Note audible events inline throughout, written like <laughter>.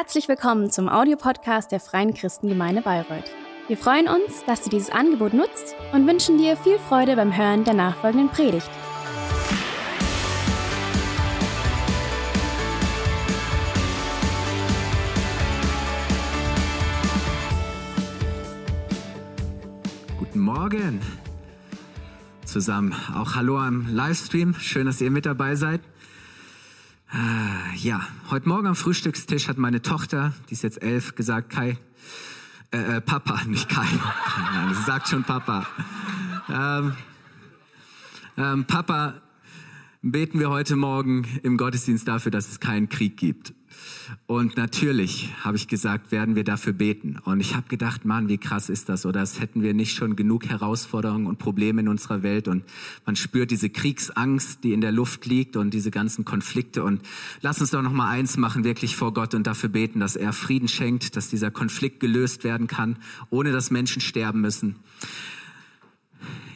Herzlich willkommen zum Audiopodcast der Freien Christengemeinde Bayreuth. Wir freuen uns, dass du dieses Angebot nutzt und wünschen dir viel Freude beim Hören der nachfolgenden Predigt. Guten Morgen zusammen. Auch hallo am Livestream. Schön, dass ihr mit dabei seid. Ah, ja, heute Morgen am Frühstückstisch hat meine Tochter, die ist jetzt elf, gesagt, Kai, äh, äh Papa, <laughs> nicht Kai, nein, sie sagt schon Papa. Ähm, ähm, Papa, beten wir heute Morgen im Gottesdienst dafür, dass es keinen Krieg gibt. Und natürlich, habe ich gesagt, werden wir dafür beten. Und ich habe gedacht, Mann, wie krass ist das? Oder das hätten wir nicht schon genug Herausforderungen und Probleme in unserer Welt. Und man spürt diese Kriegsangst, die in der Luft liegt und diese ganzen Konflikte. Und lass uns doch noch mal eins machen, wirklich vor Gott und dafür beten, dass er Frieden schenkt, dass dieser Konflikt gelöst werden kann, ohne dass Menschen sterben müssen.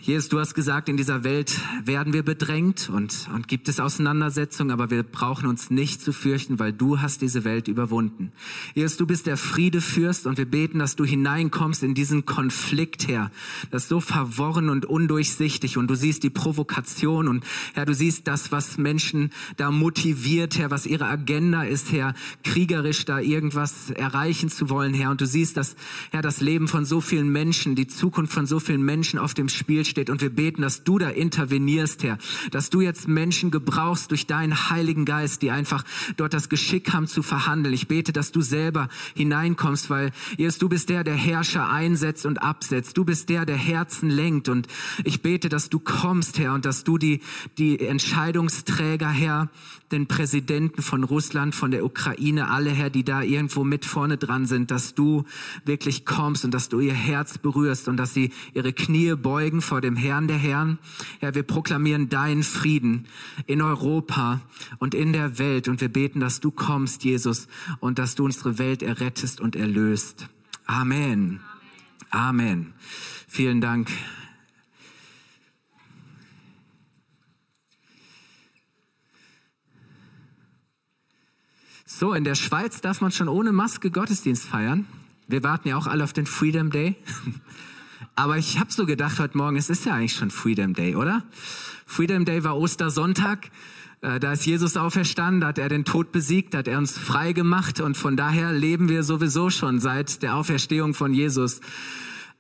Jesus, du hast gesagt, in dieser Welt werden wir bedrängt und, und gibt es Auseinandersetzungen, aber wir brauchen uns nicht zu fürchten, weil du hast diese Welt überwunden. Jesus, du bist der Friedefürst und wir beten, dass du hineinkommst in diesen Konflikt, Herr. Das ist so verworren und undurchsichtig und du siehst die Provokation und Herr, du siehst das, was Menschen da motiviert, Herr, was ihre Agenda ist, Herr, kriegerisch da irgendwas erreichen zu wollen, Herr. Und du siehst, dass, Herr, das Leben von so vielen Menschen, die Zukunft von so vielen Menschen auf dem Spiel steht. Und wir beten, dass du da intervenierst, Herr, dass du jetzt Menschen gebrauchst durch deinen Heiligen Geist, die einfach dort das Geschick haben zu verhandeln. Ich bete, dass du selber hineinkommst, weil Jesus, du bist der, der Herrscher einsetzt und absetzt. Du bist der, der Herzen lenkt. Und ich bete, dass du kommst, Herr, und dass du die, die Entscheidungsträger, Herr, den Präsidenten von Russland, von der Ukraine, alle, Herr, die da irgendwo mit vorne dran sind, dass du wirklich kommst und dass du ihr Herz berührst und dass sie ihre Knie beugen vor dem Herrn der Herren. Herr, wir proklamieren deinen Frieden in Europa und in der Welt und wir beten, dass du kommst, Jesus, und dass du unsere Welt errettest und erlöst. Amen. Amen. Vielen Dank. So, in der Schweiz darf man schon ohne Maske Gottesdienst feiern. Wir warten ja auch alle auf den Freedom Day. <laughs> Aber ich habe so gedacht heute Morgen, es ist ja eigentlich schon Freedom Day, oder? Freedom Day war Ostersonntag. Äh, da ist Jesus auferstanden, da hat er den Tod besiegt, da hat er uns frei gemacht und von daher leben wir sowieso schon seit der Auferstehung von Jesus.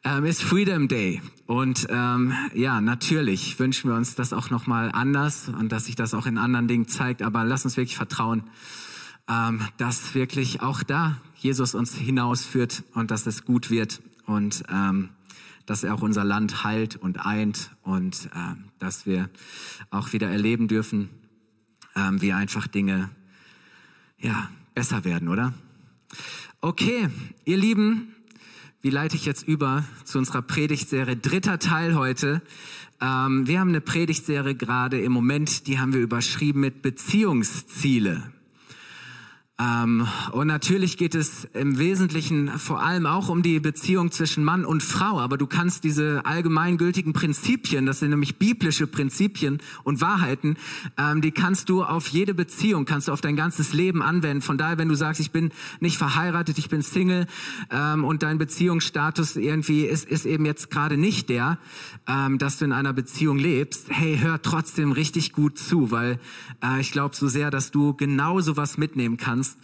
Ähm, ist Freedom Day und ähm, ja, natürlich wünschen wir uns das auch noch mal anders und dass sich das auch in anderen Dingen zeigt. Aber lass uns wirklich vertrauen, ähm, dass wirklich auch da Jesus uns hinausführt und dass es gut wird und ähm, dass er auch unser Land heilt und eint und äh, dass wir auch wieder erleben dürfen, äh, wie einfach Dinge ja besser werden, oder? Okay, ihr Lieben, wie leite ich jetzt über zu unserer Predigtserie? Dritter Teil heute. Ähm, wir haben eine Predigtserie gerade im Moment, die haben wir überschrieben mit Beziehungsziele. Ähm, und natürlich geht es im Wesentlichen vor allem auch um die Beziehung zwischen Mann und Frau. Aber du kannst diese allgemeingültigen Prinzipien, das sind nämlich biblische Prinzipien und Wahrheiten, ähm, die kannst du auf jede Beziehung, kannst du auf dein ganzes Leben anwenden. Von daher, wenn du sagst, ich bin nicht verheiratet, ich bin Single ähm, und dein Beziehungsstatus irgendwie ist, ist eben jetzt gerade nicht der, dass du in einer Beziehung lebst, hey, hör trotzdem richtig gut zu, weil äh, ich glaube so sehr, dass du genauso was mitnehmen kannst kannst,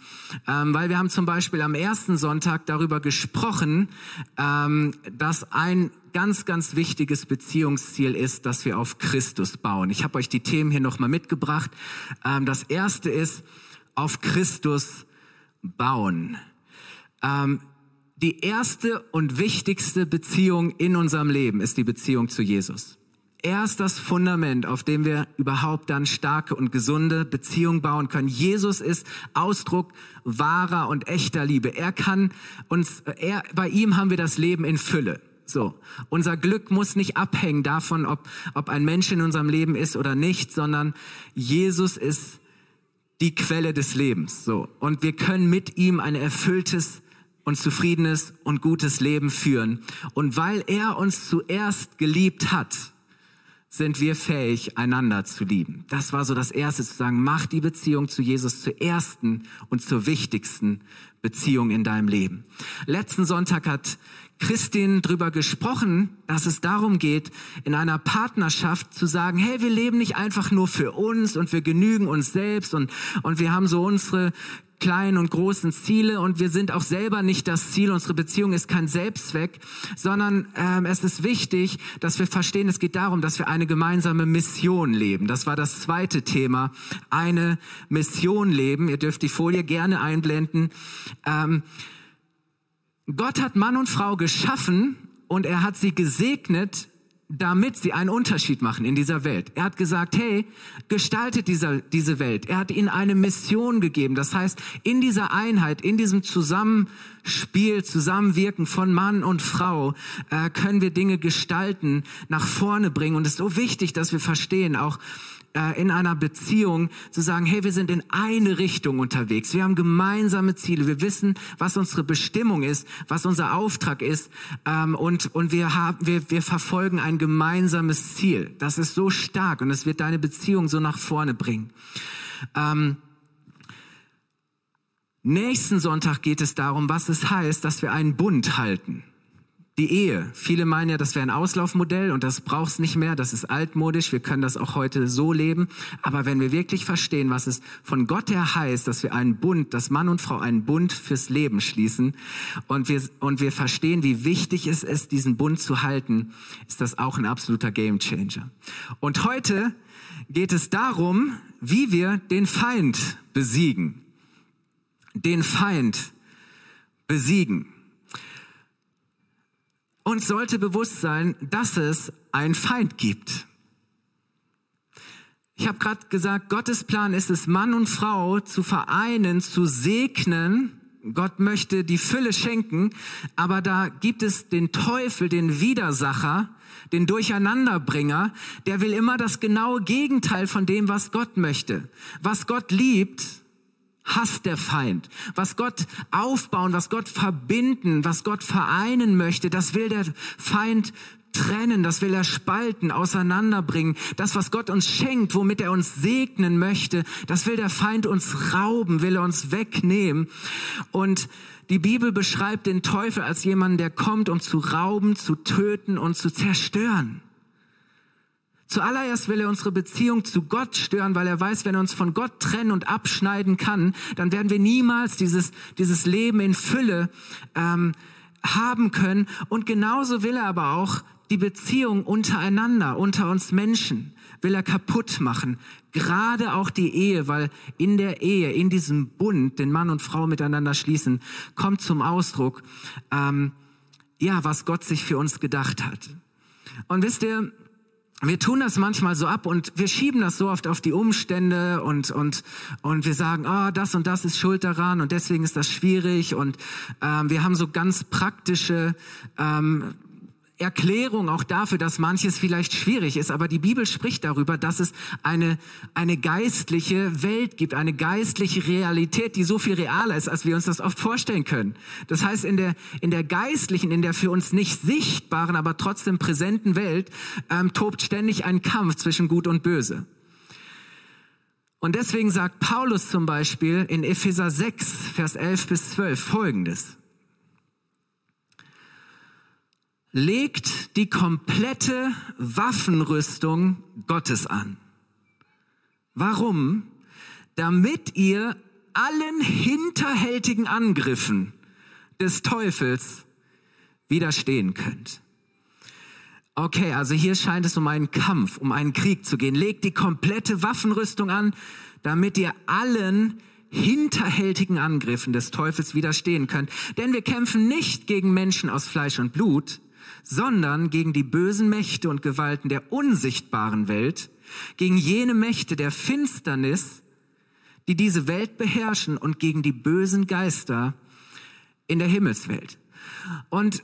ähm, weil wir haben zum Beispiel am ersten Sonntag darüber gesprochen, ähm, dass ein ganz, ganz wichtiges Beziehungsziel ist, dass wir auf Christus bauen. Ich habe euch die Themen hier nochmal mitgebracht. Ähm, das erste ist, auf Christus bauen. Ähm, die erste und wichtigste Beziehung in unserem Leben ist die Beziehung zu Jesus. Er ist das Fundament, auf dem wir überhaupt dann starke und gesunde Beziehungen bauen können. Jesus ist Ausdruck wahrer und echter Liebe. Er kann uns, er, bei ihm haben wir das Leben in Fülle. So. Unser Glück muss nicht abhängen davon, ob, ob ein Mensch in unserem Leben ist oder nicht, sondern Jesus ist die Quelle des Lebens. So. Und wir können mit ihm ein erfülltes und zufriedenes und gutes Leben führen. Und weil er uns zuerst geliebt hat, sind wir fähig, einander zu lieben. Das war so das Erste, zu sagen, mach die Beziehung zu Jesus zur ersten und zur wichtigsten Beziehung in deinem Leben. Letzten Sonntag hat Christin drüber gesprochen, dass es darum geht, in einer Partnerschaft zu sagen, hey, wir leben nicht einfach nur für uns und wir genügen uns selbst und, und wir haben so unsere kleinen und großen Ziele und wir sind auch selber nicht das Ziel. Unsere Beziehung ist kein Selbstzweck, sondern ähm, es ist wichtig, dass wir verstehen, es geht darum, dass wir eine gemeinsame Mission leben. Das war das zweite Thema, eine Mission leben. Ihr dürft die Folie gerne einblenden. Ähm, Gott hat Mann und Frau geschaffen und er hat sie gesegnet damit sie einen Unterschied machen in dieser Welt. Er hat gesagt, hey, gestaltet dieser, diese Welt. Er hat ihnen eine Mission gegeben. Das heißt, in dieser Einheit, in diesem Zusammenspiel, Zusammenwirken von Mann und Frau, äh, können wir Dinge gestalten, nach vorne bringen. Und es ist so wichtig, dass wir verstehen, auch äh, in einer Beziehung zu sagen, hey, wir sind in eine Richtung unterwegs. Wir haben gemeinsame Ziele. Wir wissen, was unsere Bestimmung ist, was unser Auftrag ist. Ähm, und und wir, haben, wir, wir verfolgen ein gemeinsames Ziel. Das ist so stark und es wird deine Beziehung so nach vorne bringen. Ähm, nächsten Sonntag geht es darum, was es heißt, dass wir einen Bund halten. Die Ehe. Viele meinen ja, das wäre ein Auslaufmodell und das braucht es nicht mehr, das ist altmodisch, wir können das auch heute so leben. Aber wenn wir wirklich verstehen, was es von Gott her heißt, dass wir einen Bund, dass Mann und Frau einen Bund fürs Leben schließen und wir, und wir verstehen, wie wichtig es ist, diesen Bund zu halten, ist das auch ein absoluter Gamechanger. Und heute geht es darum, wie wir den Feind besiegen. Den Feind besiegen. Uns sollte bewusst sein, dass es einen Feind gibt. Ich habe gerade gesagt, Gottes Plan ist es, Mann und Frau zu vereinen, zu segnen. Gott möchte die Fülle schenken, aber da gibt es den Teufel, den Widersacher, den Durcheinanderbringer, der will immer das genaue Gegenteil von dem, was Gott möchte. Was Gott liebt, hasst der Feind. Was Gott aufbauen, was Gott verbinden, was Gott vereinen möchte, das will der Feind trennen, das will er spalten, auseinanderbringen. Das, was Gott uns schenkt, womit er uns segnen möchte, das will der Feind uns rauben, will er uns wegnehmen. Und die Bibel beschreibt den Teufel als jemanden, der kommt, um zu rauben, zu töten und zu zerstören. Zuallererst will er unsere Beziehung zu Gott stören, weil er weiß, wenn er uns von Gott trennen und abschneiden kann, dann werden wir niemals dieses, dieses Leben in Fülle ähm, haben können. Und genauso will er aber auch die Beziehung untereinander, unter uns Menschen, will er kaputt machen. Gerade auch die Ehe, weil in der Ehe, in diesem Bund, den Mann und Frau miteinander schließen, kommt zum Ausdruck, ähm, ja, was Gott sich für uns gedacht hat. Und wisst ihr, wir tun das manchmal so ab und wir schieben das so oft auf die Umstände und und und wir sagen, ah, oh, das und das ist schuld daran und deswegen ist das schwierig und ähm, wir haben so ganz praktische ähm, Erklärung auch dafür, dass manches vielleicht schwierig ist, aber die Bibel spricht darüber, dass es eine, eine geistliche Welt gibt, eine geistliche Realität, die so viel realer ist, als wir uns das oft vorstellen können. Das heißt, in der, in der geistlichen, in der für uns nicht sichtbaren, aber trotzdem präsenten Welt ähm, tobt ständig ein Kampf zwischen Gut und Böse. Und deswegen sagt Paulus zum Beispiel in Epheser 6, Vers 11 bis 12 Folgendes. Legt die komplette Waffenrüstung Gottes an. Warum? Damit ihr allen hinterhältigen Angriffen des Teufels widerstehen könnt. Okay, also hier scheint es um einen Kampf, um einen Krieg zu gehen. Legt die komplette Waffenrüstung an, damit ihr allen hinterhältigen Angriffen des Teufels widerstehen könnt. Denn wir kämpfen nicht gegen Menschen aus Fleisch und Blut, sondern gegen die bösen Mächte und Gewalten der unsichtbaren Welt, gegen jene Mächte der Finsternis, die diese Welt beherrschen und gegen die bösen Geister in der Himmelswelt. Und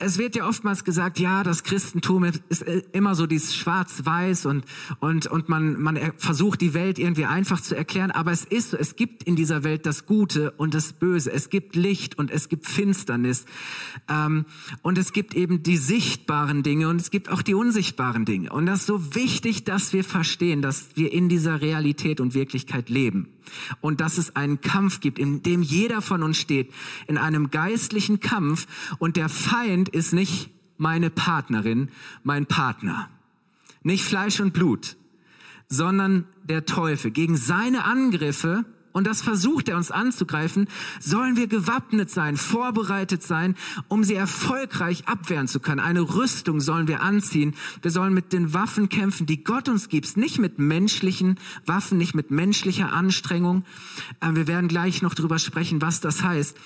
es wird ja oftmals gesagt, ja, das Christentum ist äh, immer so dieses Schwarz-Weiß und, und, und man, man versucht die Welt irgendwie einfach zu erklären. Aber es ist so, es gibt in dieser Welt das Gute und das Böse. Es gibt Licht und es gibt Finsternis. Ähm, und es gibt eben die sichtbaren Dinge und es gibt auch die unsichtbaren Dinge. Und das ist so wichtig, dass wir verstehen, dass wir in dieser Realität und Wirklichkeit leben und dass es einen Kampf gibt, in dem jeder von uns steht, in einem geistlichen Kampf und der Feind ist nicht meine Partnerin, mein Partner, nicht Fleisch und Blut, sondern der Teufel. Gegen seine Angriffe und das versucht er uns anzugreifen, sollen wir gewappnet sein, vorbereitet sein, um sie erfolgreich abwehren zu können. Eine Rüstung sollen wir anziehen. Wir sollen mit den Waffen kämpfen, die Gott uns gibt, nicht mit menschlichen Waffen, nicht mit menschlicher Anstrengung. Äh, wir werden gleich noch darüber sprechen, was das heißt.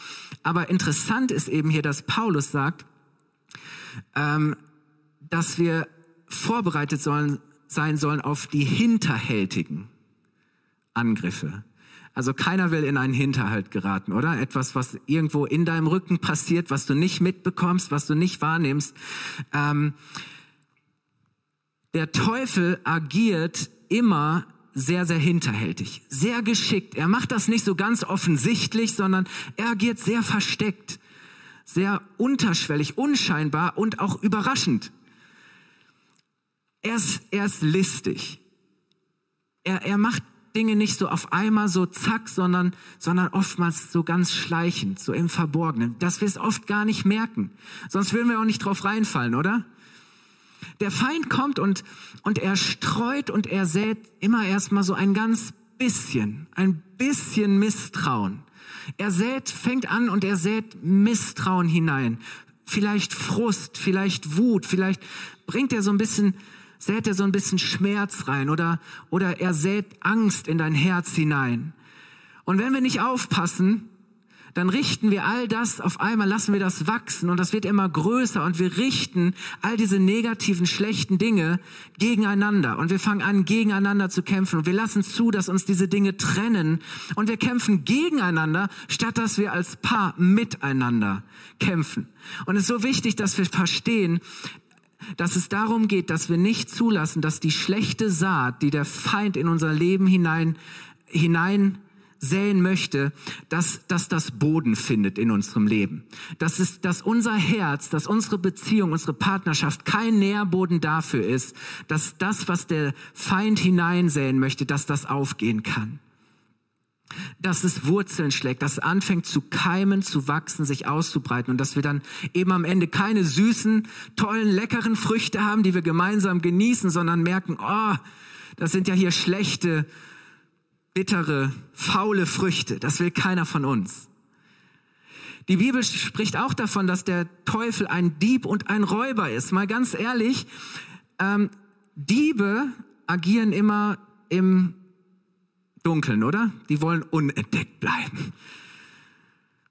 Aber interessant ist eben hier, dass Paulus sagt, ähm, dass wir vorbereitet sollen, sein sollen auf die hinterhältigen Angriffe. Also keiner will in einen Hinterhalt geraten, oder? Etwas, was irgendwo in deinem Rücken passiert, was du nicht mitbekommst, was du nicht wahrnimmst. Ähm, der Teufel agiert immer sehr, sehr hinterhältig, sehr geschickt. Er macht das nicht so ganz offensichtlich, sondern er agiert sehr versteckt, sehr unterschwellig, unscheinbar und auch überraschend. Er ist, er ist listig. Er, er macht Dinge nicht so auf einmal so zack, sondern, sondern oftmals so ganz schleichend, so im Verborgenen, dass wir es oft gar nicht merken. Sonst würden wir auch nicht drauf reinfallen, oder? Der Feind kommt und, und er streut und er sät immer erstmal so ein ganz bisschen, ein bisschen Misstrauen. Er sät, fängt an und er sät Misstrauen hinein. Vielleicht Frust, vielleicht Wut, vielleicht bringt er so ein bisschen sät er so ein bisschen Schmerz rein oder, oder er sät Angst in dein Herz hinein. Und wenn wir nicht aufpassen, dann richten wir all das auf einmal, lassen wir das wachsen und das wird immer größer und wir richten all diese negativen, schlechten Dinge gegeneinander und wir fangen an, gegeneinander zu kämpfen und wir lassen zu, dass uns diese Dinge trennen und wir kämpfen gegeneinander, statt dass wir als Paar miteinander kämpfen. Und es ist so wichtig, dass wir verstehen, dass es darum geht, dass wir nicht zulassen, dass die schlechte Saat, die der Feind in unser Leben hinein, hinein säen möchte, dass, dass das Boden findet in unserem Leben. Das ist, dass unser Herz, dass unsere Beziehung, unsere Partnerschaft kein Nährboden dafür ist, dass das, was der Feind hineinsäen möchte, dass das aufgehen kann dass es Wurzeln schlägt, dass es anfängt zu keimen, zu wachsen, sich auszubreiten und dass wir dann eben am Ende keine süßen, tollen, leckeren Früchte haben, die wir gemeinsam genießen, sondern merken, oh, das sind ja hier schlechte, bittere, faule Früchte. Das will keiner von uns. Die Bibel spricht auch davon, dass der Teufel ein Dieb und ein Räuber ist. Mal ganz ehrlich, ähm, Diebe agieren immer im Dunkeln, oder? Die wollen unentdeckt bleiben.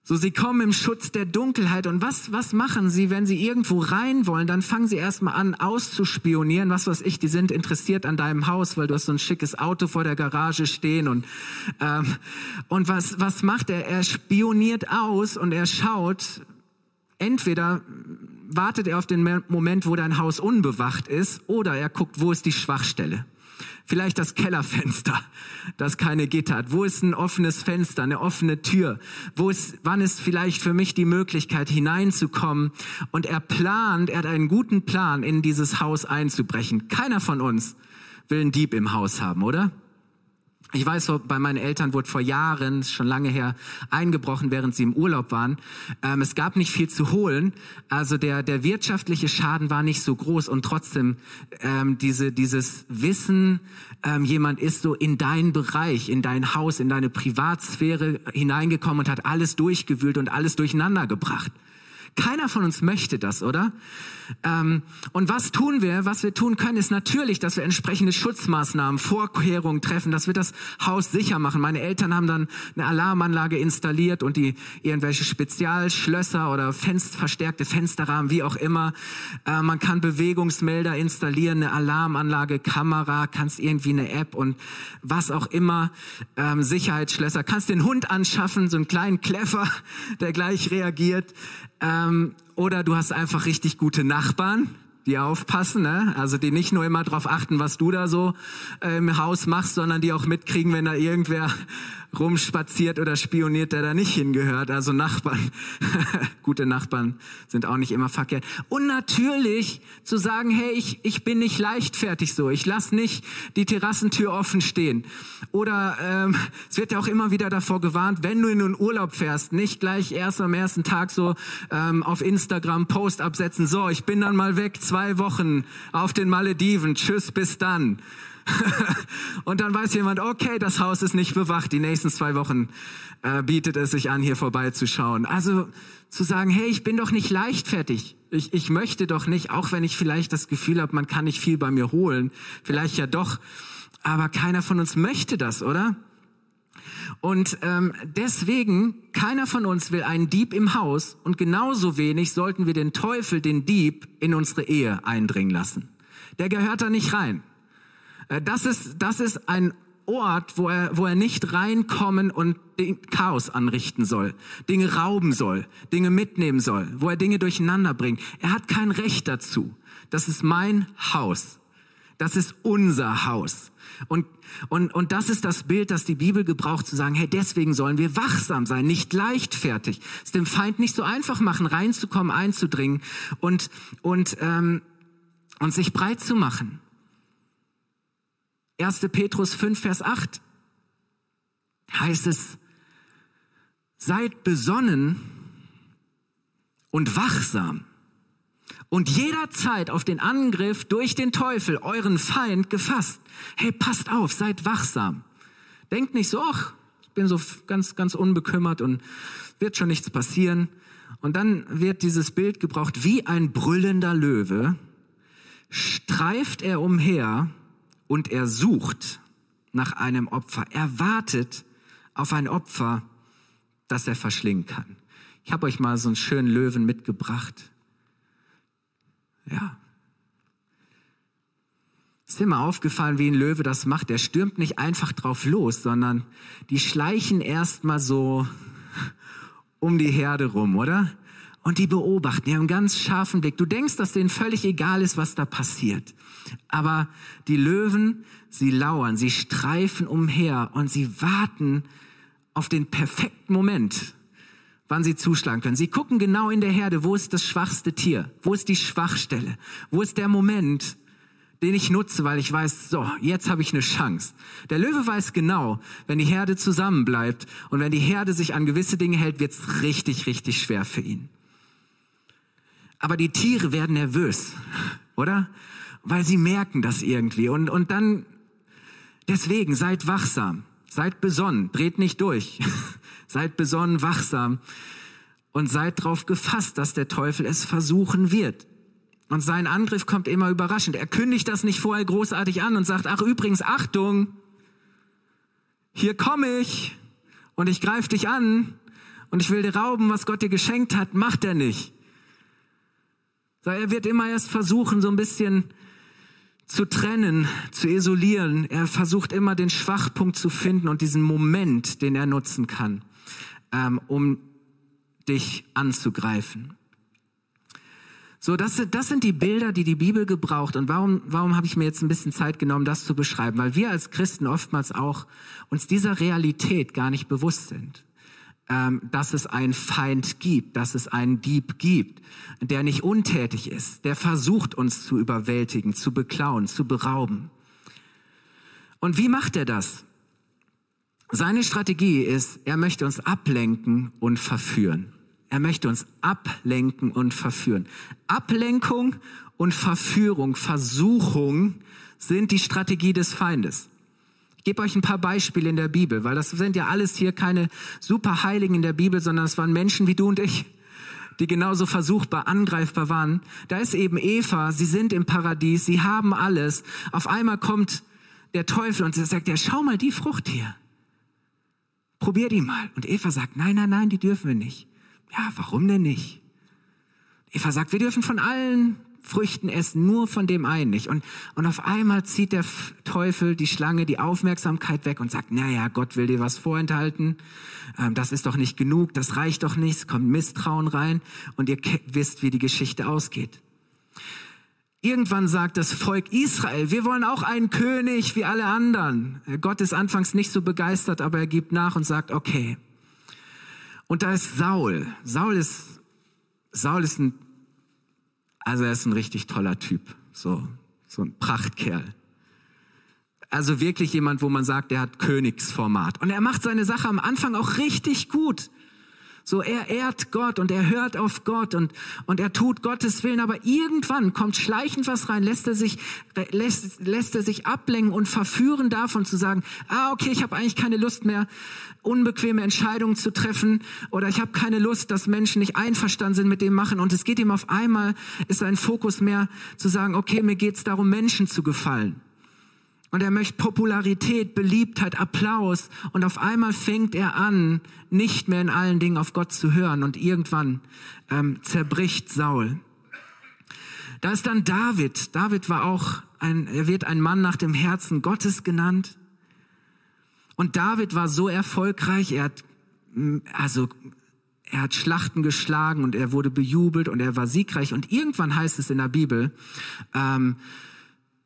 So, sie kommen im Schutz der Dunkelheit. Und was, was machen sie, wenn sie irgendwo rein wollen? Dann fangen sie erstmal an, auszuspionieren. Was weiß ich, die sind interessiert an deinem Haus, weil du hast so ein schickes Auto vor der Garage stehen. Und, ähm, und was, was macht er? Er spioniert aus und er schaut, entweder wartet er auf den Moment, wo dein Haus unbewacht ist, oder er guckt, wo ist die Schwachstelle. Vielleicht das Kellerfenster, <laughs> das keine Gitter hat. Wo ist ein offenes Fenster, eine offene Tür? Wo ist, wann ist vielleicht für mich die Möglichkeit hineinzukommen? Und er plant, er hat einen guten Plan, in dieses Haus einzubrechen. Keiner von uns will einen Dieb im Haus haben, oder? Ich weiß, bei meinen Eltern wurde vor Jahren, schon lange her, eingebrochen, während sie im Urlaub waren. Ähm, es gab nicht viel zu holen, also der, der wirtschaftliche Schaden war nicht so groß und trotzdem ähm, diese, dieses Wissen, ähm, jemand ist so in deinen Bereich, in dein Haus, in deine Privatsphäre hineingekommen und hat alles durchgewühlt und alles durcheinander gebracht. Keiner von uns möchte das, oder? Ähm, und was tun wir? Was wir tun können, ist natürlich, dass wir entsprechende Schutzmaßnahmen, Vorkehrungen treffen, dass wir das Haus sicher machen. Meine Eltern haben dann eine Alarmanlage installiert und die irgendwelche Spezialschlösser oder Fenster, verstärkte Fensterrahmen, wie auch immer. Äh, man kann Bewegungsmelder installieren, eine Alarmanlage, Kamera, kannst irgendwie eine App und was auch immer, ähm, Sicherheitsschlösser. Kannst den Hund anschaffen, so einen kleinen Kleffer, <laughs> der gleich reagiert. Äh, Ähm, oder du hast einfach richtig gute Nachbarn, die aufpassen, ne? also die nicht nur immer darauf achten, was du da so äh, im Haus machst, sondern die auch mitkriegen, wenn da irgendwer rumspaziert oder spioniert, der da nicht hingehört. Also Nachbarn, <laughs> gute Nachbarn sind auch nicht immer verkehrt. Und natürlich zu sagen, hey, ich, ich bin nicht leichtfertig so, ich lass nicht die Terrassentür offen stehen. Oder ähm, es wird ja auch immer wieder davor gewarnt, wenn du in den Urlaub fährst, nicht gleich erst am ersten Tag so ähm, auf Instagram Post absetzen, so, ich bin dann mal weg, zwei Wochen auf den Malediven, tschüss, bis dann. <laughs> und dann weiß jemand, okay, das Haus ist nicht bewacht. Die nächsten zwei Wochen äh, bietet es sich an, hier vorbeizuschauen. Also zu sagen, hey, ich bin doch nicht leichtfertig. Ich, ich möchte doch nicht, auch wenn ich vielleicht das Gefühl habe, man kann nicht viel bei mir holen. Vielleicht ja doch. Aber keiner von uns möchte das, oder? Und ähm, deswegen, keiner von uns will einen Dieb im Haus und genauso wenig sollten wir den Teufel, den Dieb, in unsere Ehe eindringen lassen. Der gehört da nicht rein. Äh, das ist, das ist ein Ort, wo er, wo er nicht reinkommen und Chaos anrichten soll, Dinge rauben soll, Dinge mitnehmen soll, wo er Dinge durcheinander bringt. Er hat kein Recht dazu. Das ist mein Haus. Das ist unser Haus. Und, und, und das ist das Bild, das die Bibel gebraucht, zu sagen, hey, deswegen sollen wir wachsam sein, nicht leichtfertig. Es dem Feind nicht so einfach machen, reinzukommen, einzudringen und, und, ähm, und sich breit zu machen. 1. Petrus 5, Vers 8 heißt es, seid besonnen und wachsam und jederzeit auf den Angriff durch den Teufel, euren Feind, gefasst. Hey, passt auf, seid wachsam. Denkt nicht so, ach, ich bin so ganz, ganz unbekümmert und wird schon nichts passieren. Und dann wird dieses Bild gebraucht, wie ein brüllender Löwe, streift er umher und er sucht nach einem Opfer. Er wartet auf ein Opfer, das er verschlingen kann. Ich habe euch mal so einen schönen Löwen mitgebracht. Ja. Ist dir mal aufgefallen, wie ein Löwe das macht? Der stürmt nicht einfach drauf los, sondern die schleichen erst mal so <laughs> um die Herde rum, oder? Und die beobachten, die haben einen ganz scharfen Blick. Du denkst, dass denen völlig egal ist, was da passiert. Aber die Löwen, sie lauern, sie streifen umher und sie warten auf den perfekten Moment, wann sie zuschlagen können. Sie gucken genau in der Herde, wo ist das schwachste Tier? Wo ist die Schwachstelle? Wo ist der Moment, den ich nutze, weil ich weiß, so, jetzt habe ich eine Chance. Der Löwe weiß genau, wenn die Herde zusammenbleibt und wenn die Herde sich an gewisse Dinge hält, wird es richtig, richtig schwer für ihn. Aber die Tiere werden nervös, oder? weil sie merken das irgendwie. Und, und dann, deswegen, seid wachsam, seid besonnen, dreht nicht durch, <laughs> seid besonnen, wachsam und seid darauf gefasst, dass der Teufel es versuchen wird. Und sein Angriff kommt immer überraschend. Er kündigt das nicht vorher großartig an und sagt, ach übrigens, Achtung, hier komme ich und ich greife dich an und ich will dir rauben, was Gott dir geschenkt hat, macht er nicht. Er wird immer erst versuchen, so ein bisschen zu trennen, zu isolieren. Er versucht immer den Schwachpunkt zu finden und diesen Moment, den er nutzen kann, ähm, um dich anzugreifen. So, das, das sind die Bilder, die die Bibel gebraucht. Und warum, warum habe ich mir jetzt ein bisschen Zeit genommen, das zu beschreiben? Weil wir als Christen oftmals auch uns dieser Realität gar nicht bewusst sind dass es einen Feind gibt, dass es einen Dieb gibt, der nicht untätig ist, der versucht uns zu überwältigen, zu beklauen, zu berauben. Und wie macht er das? Seine Strategie ist, er möchte uns ablenken und verführen. Er möchte uns ablenken und verführen. Ablenkung und Verführung, Versuchung sind die Strategie des Feindes. Ich gebe euch ein paar Beispiele in der Bibel, weil das sind ja alles hier keine Superheiligen in der Bibel, sondern es waren Menschen wie du und ich, die genauso versuchbar, angreifbar waren. Da ist eben Eva, sie sind im Paradies, sie haben alles. Auf einmal kommt der Teufel und sagt, ja, schau mal die Frucht hier. Probier die mal. Und Eva sagt, nein, nein, nein, die dürfen wir nicht. Ja, warum denn nicht? Eva sagt, wir dürfen von allen Früchten essen, nur von dem einen nicht. Und, und auf einmal zieht der Teufel, die Schlange, die Aufmerksamkeit weg und sagt, naja, Gott will dir was vorenthalten. Ähm, das ist doch nicht genug, das reicht doch nicht, es kommt Misstrauen rein und ihr wisst, wie die Geschichte ausgeht. Irgendwann sagt das Volk Israel, wir wollen auch einen König wie alle anderen. Gott ist anfangs nicht so begeistert, aber er gibt nach und sagt, okay. Und da ist Saul. Saul ist, Saul ist ein, also er ist ein richtig toller Typ. So, so ein Prachtkerl. Also wirklich jemand, wo man sagt, der hat Königsformat. Und er macht seine Sache am Anfang auch richtig gut. So, er ehrt Gott und er hört auf Gott und, und er tut Gottes Willen, aber irgendwann kommt schleichend was rein, lässt er sich, lässt, lässt er sich ablenken und verführen davon zu sagen, ah, okay, ich habe eigentlich keine Lust mehr, unbequeme Entscheidungen zu treffen oder ich habe keine Lust, dass Menschen nicht einverstanden sind mit dem machen und es geht ihm auf einmal, ist sein Fokus mehr zu sagen, okay, mir geht's darum, Menschen zu gefallen. Und er möchte Popularität, Beliebtheit, Applaus. Und auf einmal fängt er an, nicht mehr in allen Dingen auf Gott zu hören. Und irgendwann ähm, zerbricht Saul. Da ist dann David. David war auch ein, er wird ein Mann nach dem Herzen Gottes genannt. Und David war so erfolgreich. Er hat, also, er hat Schlachten geschlagen und er wurde bejubelt und er war siegreich. Und irgendwann heißt es in der Bibel, ähm,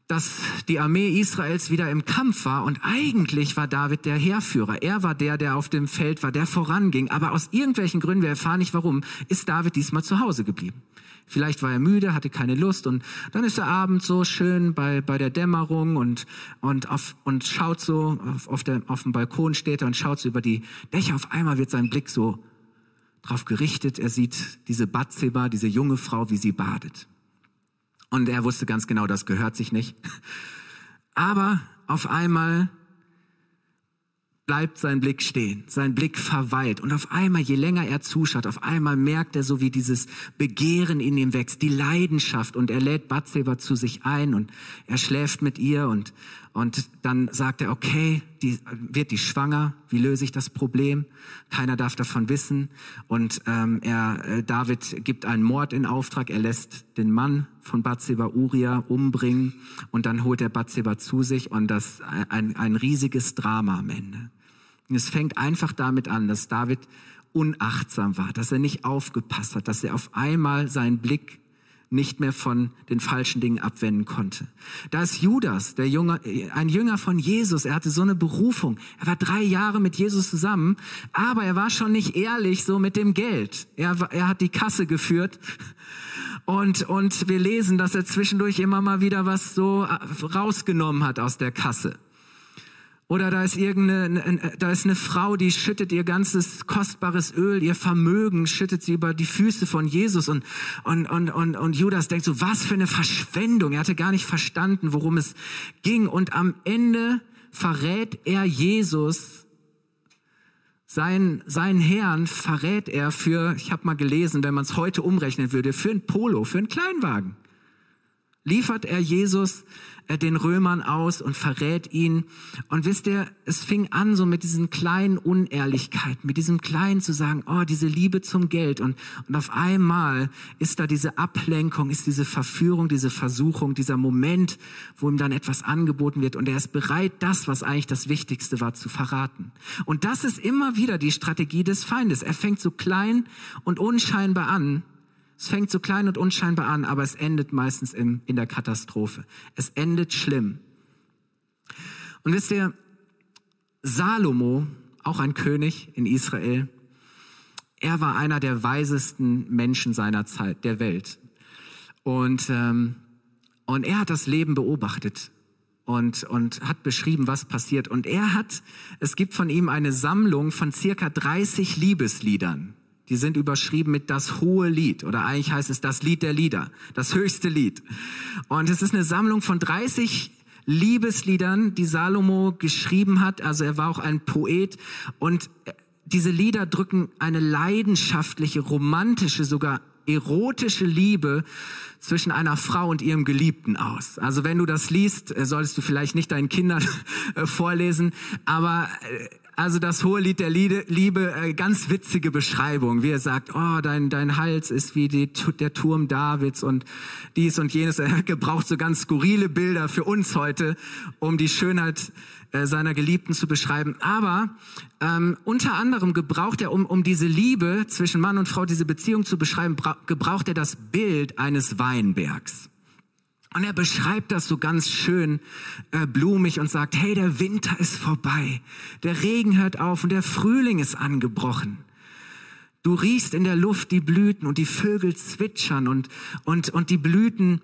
dass die Armee Israels wieder im Kampf war und eigentlich war David der Heerführer. Er war der, der auf dem Feld war, der voranging. Aber aus irgendwelchen Gründen, wir erfahren nicht warum, ist David diesmal zu Hause geblieben. Vielleicht war er müde, hatte keine Lust und dann ist er abends so schön bei, bei der Dämmerung und, und, auf, und schaut so, auf, auf, der, auf dem Balkon steht er und schaut so über die Dächer. Auf einmal wird sein Blick so drauf gerichtet. Er sieht diese Batzeba, diese junge Frau, wie sie badet. Und er wusste ganz genau, das gehört sich nicht. Aber auf einmal bleibt sein Blick stehen, sein Blick verweilt und auf einmal, je länger er zuschaut, auf einmal merkt er so, wie dieses Begehren in ihm wächst, die Leidenschaft und er lädt Bathseba zu sich ein und er schläft mit ihr und und dann sagt er, okay, die, wird die schwanger? Wie löse ich das Problem? Keiner darf davon wissen. Und ähm, er, äh, David gibt einen Mord in Auftrag. Er lässt den Mann von Bathseba Uria umbringen und dann holt er Bathseba zu sich und das ein, ein riesiges Drama am Ende. Und es fängt einfach damit an, dass David unachtsam war, dass er nicht aufgepasst hat, dass er auf einmal seinen Blick nicht mehr von den falschen Dingen abwenden konnte. Da ist Judas, der Junge, ein Jünger von Jesus. Er hatte so eine Berufung. Er war drei Jahre mit Jesus zusammen, aber er war schon nicht ehrlich so mit dem Geld. Er, er hat die Kasse geführt. Und, und wir lesen, dass er zwischendurch immer mal wieder was so rausgenommen hat aus der Kasse. Oder da ist irgendeine, da ist eine Frau, die schüttet ihr ganzes kostbares Öl, ihr Vermögen, schüttet sie über die Füße von Jesus und, und, und, und, und Judas denkt so, was für eine Verschwendung. Er hatte gar nicht verstanden, worum es ging. Und am Ende verrät er Jesus, sein, seinen Herrn verrät er für, ich habe mal gelesen, wenn man es heute umrechnen würde, für ein Polo, für einen Kleinwagen. Liefert er Jesus den Römern aus und verrät ihn. Und wisst ihr, es fing an so mit diesen kleinen Unehrlichkeiten, mit diesem kleinen zu sagen, oh, diese Liebe zum Geld. Und, und auf einmal ist da diese Ablenkung, ist diese Verführung, diese Versuchung, dieser Moment, wo ihm dann etwas angeboten wird. Und er ist bereit, das, was eigentlich das Wichtigste war, zu verraten. Und das ist immer wieder die Strategie des Feindes. Er fängt so klein und unscheinbar an es fängt so klein und unscheinbar an, aber es endet meistens im, in der Katastrophe. Es endet schlimm. Und wisst ihr, Salomo, auch ein König in Israel, er war einer der weisesten Menschen seiner Zeit, der Welt. Und, ähm, und er hat das Leben beobachtet und, und hat beschrieben, was passiert. Und er hat, es gibt von ihm eine Sammlung von circa 30 Liebesliedern. Die sind überschrieben mit das hohe Lied oder eigentlich heißt es das Lied der Lieder, das höchste Lied. Und es ist eine Sammlung von 30 Liebesliedern, die Salomo geschrieben hat. Also er war auch ein Poet und diese Lieder drücken eine leidenschaftliche, romantische, sogar erotische Liebe zwischen einer Frau und ihrem Geliebten aus. Also wenn du das liest, solltest du vielleicht nicht deinen Kindern <laughs> vorlesen, aber Also das hohe Lied der Liebe, äh, ganz witzige Beschreibung, wie er sagt, oh, dein, dein Hals ist wie die, der Turm Davids und dies und jenes. Er <laughs> gebraucht so ganz skurrile Bilder für uns heute, um die Schönheit äh, seiner Geliebten zu beschreiben. Aber ähm, unter anderem gebraucht er, um, um diese Liebe zwischen Mann und Frau, diese Beziehung zu beschreiben, gebraucht er das Bild eines Weinbergs. Und er beschreibt das so ganz schön äh, blumig und sagt, hey, der Winter ist vorbei, der Regen hört auf und der Frühling ist angebrochen. Du riechst in der Luft die Blüten und die Vögel zwitschern und, und, und die Blüten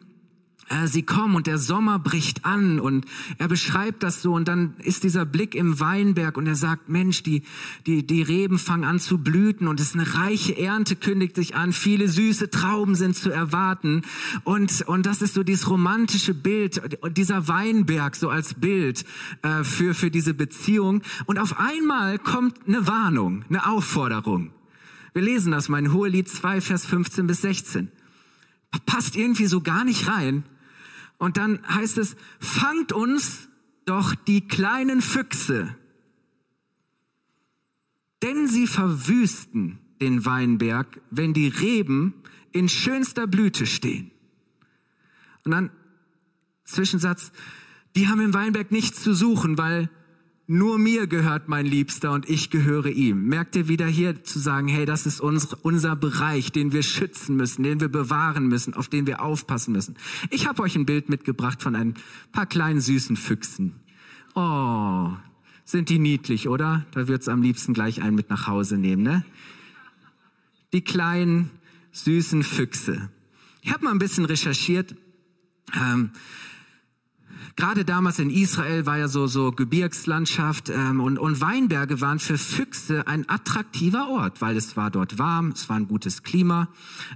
sie kommen und der Sommer bricht an und er beschreibt das so und dann ist dieser Blick im Weinberg und er sagt, Mensch, die, die, die Reben fangen an zu blüten und es ist eine reiche Ernte kündigt sich an, viele süße Trauben sind zu erwarten und, und das ist so dieses romantische Bild, dieser Weinberg so als Bild äh, für, für diese Beziehung und auf einmal kommt eine Warnung, eine Aufforderung. Wir lesen das mal in Hohelied 2, Vers 15 bis 16 passt irgendwie so gar nicht rein. Und dann heißt es, fangt uns doch die kleinen Füchse, denn sie verwüsten den Weinberg, wenn die Reben in schönster Blüte stehen. Und dann Zwischensatz, die haben im Weinberg nichts zu suchen, weil nur mir gehört mein Liebster und ich gehöre ihm. Merkt ihr wieder hier zu sagen, hey, das ist unser, unser Bereich, den wir schützen müssen, den wir bewahren müssen, auf den wir aufpassen müssen. Ich habe euch ein Bild mitgebracht von ein paar kleinen süßen Füchsen. Oh, sind die niedlich, oder? Da wird's am liebsten gleich einen mit nach Hause nehmen, ne? Die kleinen süßen Füchse. Ich habe mal ein bisschen recherchiert. Ähm, gerade damals in Israel war ja so, so Gebirgslandschaft ähm, und, und Weinberge waren für Füchse ein attraktiver Ort, weil es war dort warm, es war ein gutes Klima,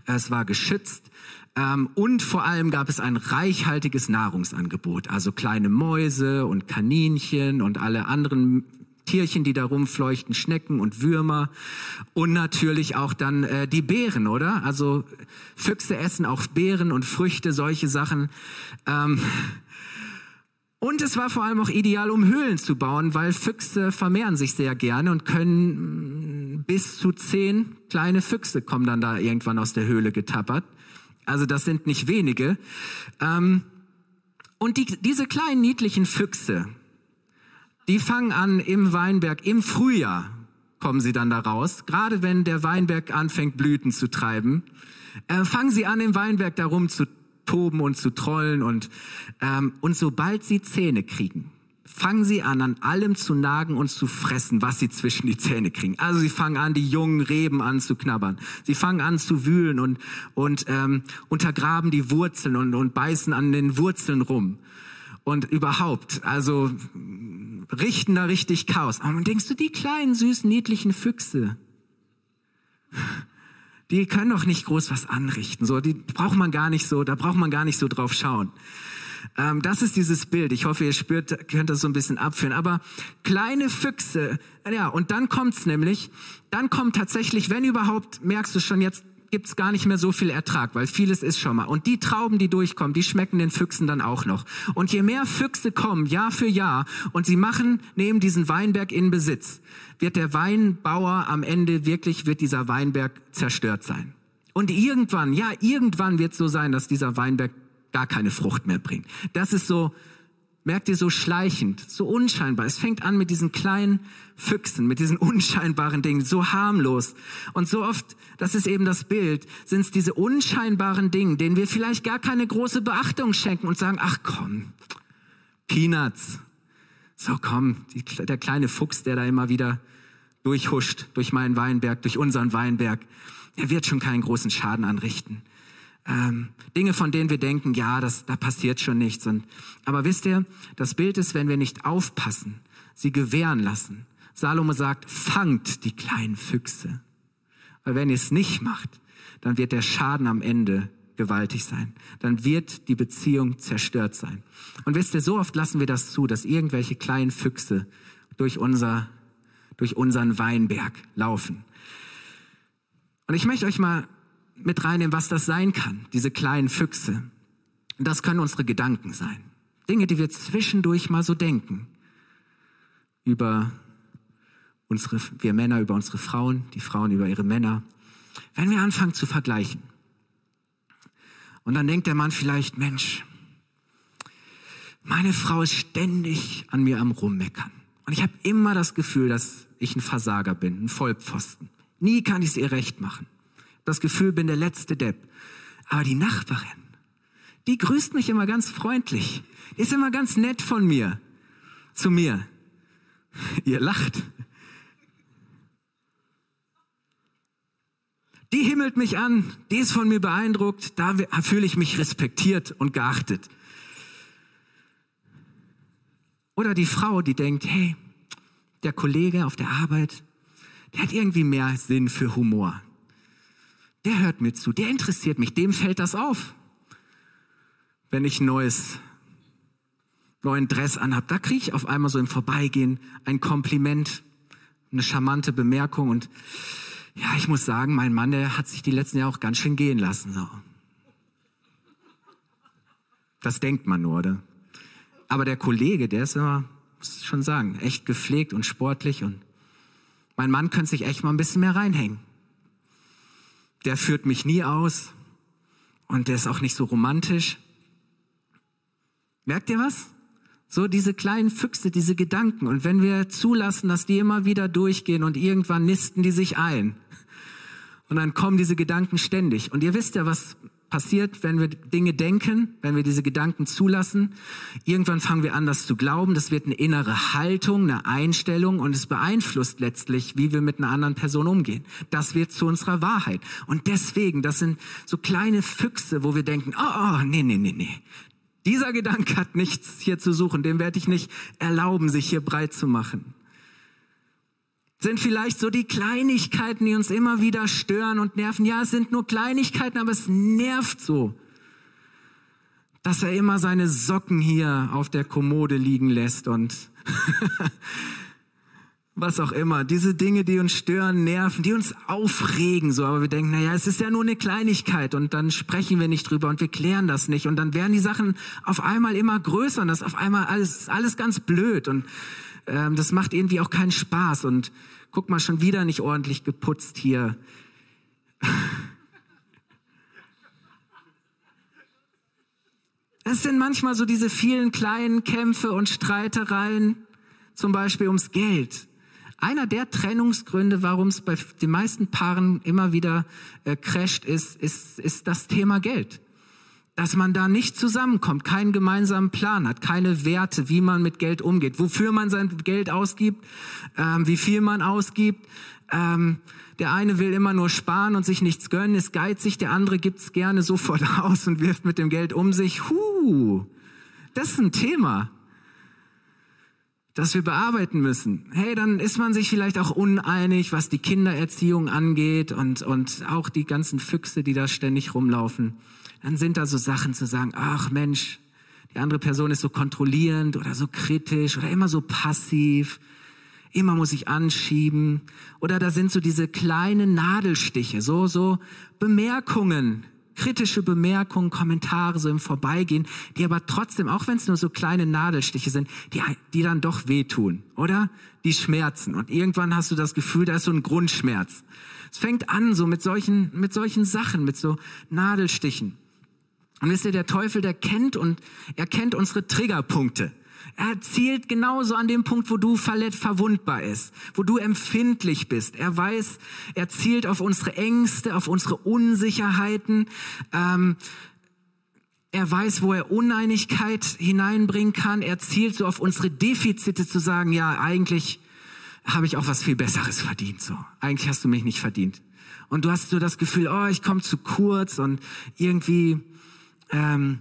es war geschützt. Ähm, und vor allem gab es ein reichhaltiges Nahrungsangebot, also kleine Mäuse und Kaninchen und alle anderen Tierchen, die da rumfleuchten, Schnecken und Würmer und natürlich auch dann äh, die Beeren, oder? Also Füchse essen auch Beeren und Früchte, solche Sachen. Ähm, und es war vor allem auch ideal, um Höhlen zu bauen, weil Füchse vermehren sich sehr gerne und können mm, bis zu zehn kleine Füchse kommen dann da irgendwann aus der Höhle getappert. Also das sind nicht wenige. Ähm, und die, diese kleinen niedlichen Füchse, die fangen an im Weinberg, im Frühjahr kommen sie dann da raus, gerade wenn der Weinberg anfängt Blüten zu treiben, äh, fangen sie an im Weinberg darum zu toben und zu trollen und, ähm, und sobald sie Zähne kriegen, fangen sie an, an allem zu nagen und zu fressen, was sie zwischen die Zähne kriegen. Also sie fangen an, die jungen Reben an zu knabbern. Sie fangen an zu wühlen und, und ähm, untergraben die Wurzeln und, und beißen an den Wurzeln rum. Und überhaupt, also richten da richtig Chaos. Aber denkst du, die kleinen, süßen, niedlichen Füchse, die können doch nicht groß was anrichten. So, die braucht man gar nicht so, da braucht man gar nicht so drauf schauen. Ähm, das ist dieses Bild. Ich hoffe, ihr spürt, könnt das so ein bisschen abführen. Aber kleine Füchse, ja, und dann kommt's nämlich, dann kommt tatsächlich, wenn überhaupt, merkst du schon jetzt, gibt's gar nicht mehr so viel Ertrag, weil vieles ist schon mal. Und die Trauben, die durchkommen, die schmecken den Füchsen dann auch noch. Und je mehr Füchse kommen, Jahr für Jahr, und sie machen, nehmen diesen Weinberg in Besitz, wird der Weinbauer am Ende wirklich, wird dieser Weinberg zerstört sein. Und irgendwann, ja, irgendwann wird es so sein, dass dieser Weinberg gar keine Frucht mehr bringt. Das ist so, merkt ihr, so schleichend, so unscheinbar. Es fängt an mit diesen kleinen Füchsen, mit diesen <laughs> unscheinbaren Dingen, so harmlos. Und so oft, das ist eben das Bild, sind es diese unscheinbaren Dinge, denen wir vielleicht gar keine große Beachtung schenken und sagen, ach komm, Peanuts, so komm, die, der kleine Fuchs, der da immer wieder durchhuscht durch meinen Weinberg, durch unseren Weinberg, der wird schon keinen großen Schaden anrichten. Ähm, Dinge, von denen wir denken, ja, das, da passiert schon nichts. Und, aber wisst ihr, das Bild ist, wenn wir nicht aufpassen, sie gewähren lassen. Salomo sagt, fangt die kleinen Füchse. Weil wenn ihr es nicht macht, dann wird der Schaden am Ende gewaltig sein. Dann wird die Beziehung zerstört sein. Und wisst ihr, so oft lassen wir das zu, dass irgendwelche kleinen Füchse durch unser, durch unseren Weinberg laufen. Und ich möchte euch mal mit reinnehmen, was das sein kann, diese kleinen Füchse. Das können unsere Gedanken sein. Dinge, die wir zwischendurch mal so denken. Über unsere, wir Männer über unsere Frauen, die Frauen über ihre Männer. Wenn wir anfangen zu vergleichen. Und dann denkt der Mann vielleicht, Mensch, meine Frau ist ständig an mir am Rummeckern. Und ich habe immer das Gefühl, dass ich ein Versager bin, ein Vollpfosten. Nie kann ich es ihr recht machen. Das Gefühl, bin der letzte Depp. Aber die Nachbarin, die grüßt mich immer ganz freundlich. Die ist immer ganz nett von mir, zu mir. Ihr lacht. Die himmelt mich an, die ist von mir beeindruckt, da fühle ich mich respektiert und geachtet. Oder die Frau, die denkt, hey, der Kollege auf der Arbeit, der hat irgendwie mehr Sinn für Humor. Der hört mir zu, der interessiert mich, dem fällt das auf. Wenn ich ein neues, neuen Dress anhab, da kriege ich auf einmal so im Vorbeigehen ein Kompliment, eine charmante Bemerkung und ja, ich muss sagen, mein Mann, der hat sich die letzten Jahre auch ganz schön gehen lassen. So. Das denkt man nur, oder? Aber der Kollege, der ist immer, muss ich schon sagen, echt gepflegt und sportlich und mein Mann könnte sich echt mal ein bisschen mehr reinhängen. Der führt mich nie aus und der ist auch nicht so romantisch. Merkt ihr was? So diese kleinen Füchse, diese Gedanken. Und wenn wir zulassen, dass die immer wieder durchgehen und irgendwann nisten die sich ein. Und dann kommen diese Gedanken ständig. Und ihr wisst ja, was passiert, wenn wir Dinge denken, wenn wir diese Gedanken zulassen. Irgendwann fangen wir an, das zu glauben. Das wird eine innere Haltung, eine Einstellung und es beeinflusst letztlich, wie wir mit einer anderen Person umgehen. Das wird zu unserer Wahrheit. Und deswegen, das sind so kleine Füchse, wo wir denken, oh, oh nee, nee, nee, nee. Dieser Gedanke hat nichts hier zu suchen. Dem werde ich nicht erlauben, sich hier breit zu machen sind vielleicht so die Kleinigkeiten, die uns immer wieder stören und nerven. Ja, es sind nur Kleinigkeiten, aber es nervt so, dass er immer seine Socken hier auf der Kommode liegen lässt und <laughs> was auch immer. Diese Dinge, die uns stören, nerven, die uns aufregen, so. Aber wir denken, naja, es ist ja nur eine Kleinigkeit und dann sprechen wir nicht drüber und wir klären das nicht und dann werden die Sachen auf einmal immer größer und das auf einmal alles, alles ganz blöd und ähm, das macht irgendwie auch keinen Spaß. Und guck mal, schon wieder nicht ordentlich geputzt hier. Es sind manchmal so diese vielen kleinen Kämpfe und Streitereien, zum Beispiel ums Geld. Einer der Trennungsgründe, warum es bei den meisten Paaren immer wieder äh, crasht, ist, ist, ist das Thema Geld dass man da nicht zusammenkommt, keinen gemeinsamen Plan hat, keine Werte, wie man mit Geld umgeht, wofür man sein Geld ausgibt, ähm, wie viel man ausgibt. Ähm, der eine will immer nur sparen und sich nichts gönnen, ist geizig, der andere gibt's gerne sofort <laughs> aus und wirft mit dem Geld um sich. Huh, das ist ein Thema, das wir bearbeiten müssen. Hey, dann ist man sich vielleicht auch uneinig, was die Kindererziehung angeht und, und auch die ganzen Füchse, die da ständig rumlaufen dann sind da so Sachen zu sagen, ach Mensch, die andere Person ist so kontrollierend oder so kritisch oder immer so passiv. Immer muss ich anschieben. Oder da sind so diese kleinen Nadelstiche, so, so Bemerkungen, kritische Bemerkungen, Kommentare so im Vorbeigehen, die aber trotzdem, auch wenn es nur so kleine Nadelstiche sind, die, die dann doch wehtun, oder? Die schmerzen. Und irgendwann hast du das Gefühl, da ist so ein Grundschmerz. Es fängt an so mit solchen, mit solchen Sachen, mit so Nadelstichen. Und wisst ihr, der Teufel, der kennt und er kennt unsere Triggerpunkte. Er zielt genauso an dem Punkt, wo du verwundbar ist, wo du empfindlich bist. Er weiß, er zielt auf unsere Ängste, auf unsere Unsicherheiten. Ähm, er weiß, wo er Uneinigkeit hineinbringen kann. Er zielt so auf unsere Defizite zu sagen, ja, eigentlich habe ich auch was viel Besseres verdient. So, eigentlich hast du mich nicht verdient. Und du hast so das Gefühl, oh, ich komme zu kurz und irgendwie ähm,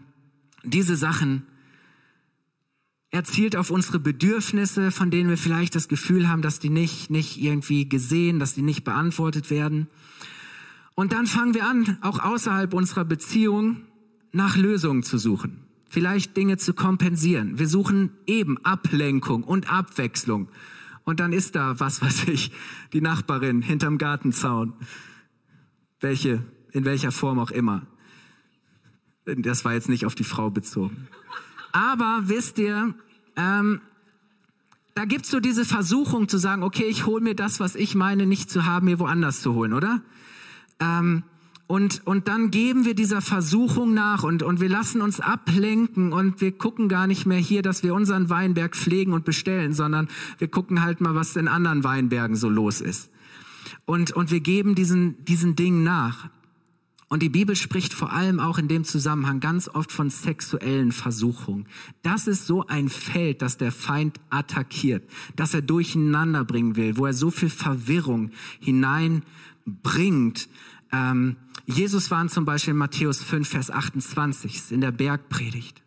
diese Sachen erzielt auf unsere Bedürfnisse, von denen wir vielleicht das Gefühl haben, dass die nicht, nicht irgendwie gesehen, dass die nicht beantwortet werden. Und dann fangen wir an, auch außerhalb unserer Beziehung nach Lösungen zu suchen. Vielleicht Dinge zu kompensieren. Wir suchen eben Ablenkung und Abwechslung. Und dann ist da, was weiß ich, die Nachbarin hinterm Gartenzaun. Welche, in welcher Form auch immer. Das war jetzt nicht auf die Frau bezogen. Aber wisst ihr, ähm, da gibt's so diese Versuchung zu sagen, okay, ich hole mir das, was ich meine, nicht zu haben, mir woanders zu holen, oder? Ähm, und, und dann geben wir dieser Versuchung nach und, und wir lassen uns ablenken und wir gucken gar nicht mehr hier, dass wir unseren Weinberg pflegen und bestellen, sondern wir gucken halt mal, was in anderen Weinbergen so los ist. Und, und wir geben diesen, diesen Dingen nach. Und die Bibel spricht vor allem auch in dem Zusammenhang ganz oft von sexuellen Versuchungen. Das ist so ein Feld, das der Feind attackiert, das er durcheinander bringen will, wo er so viel Verwirrung hineinbringt. Ähm, Jesus war zum Beispiel in Matthäus 5, Vers 28, in der Bergpredigt.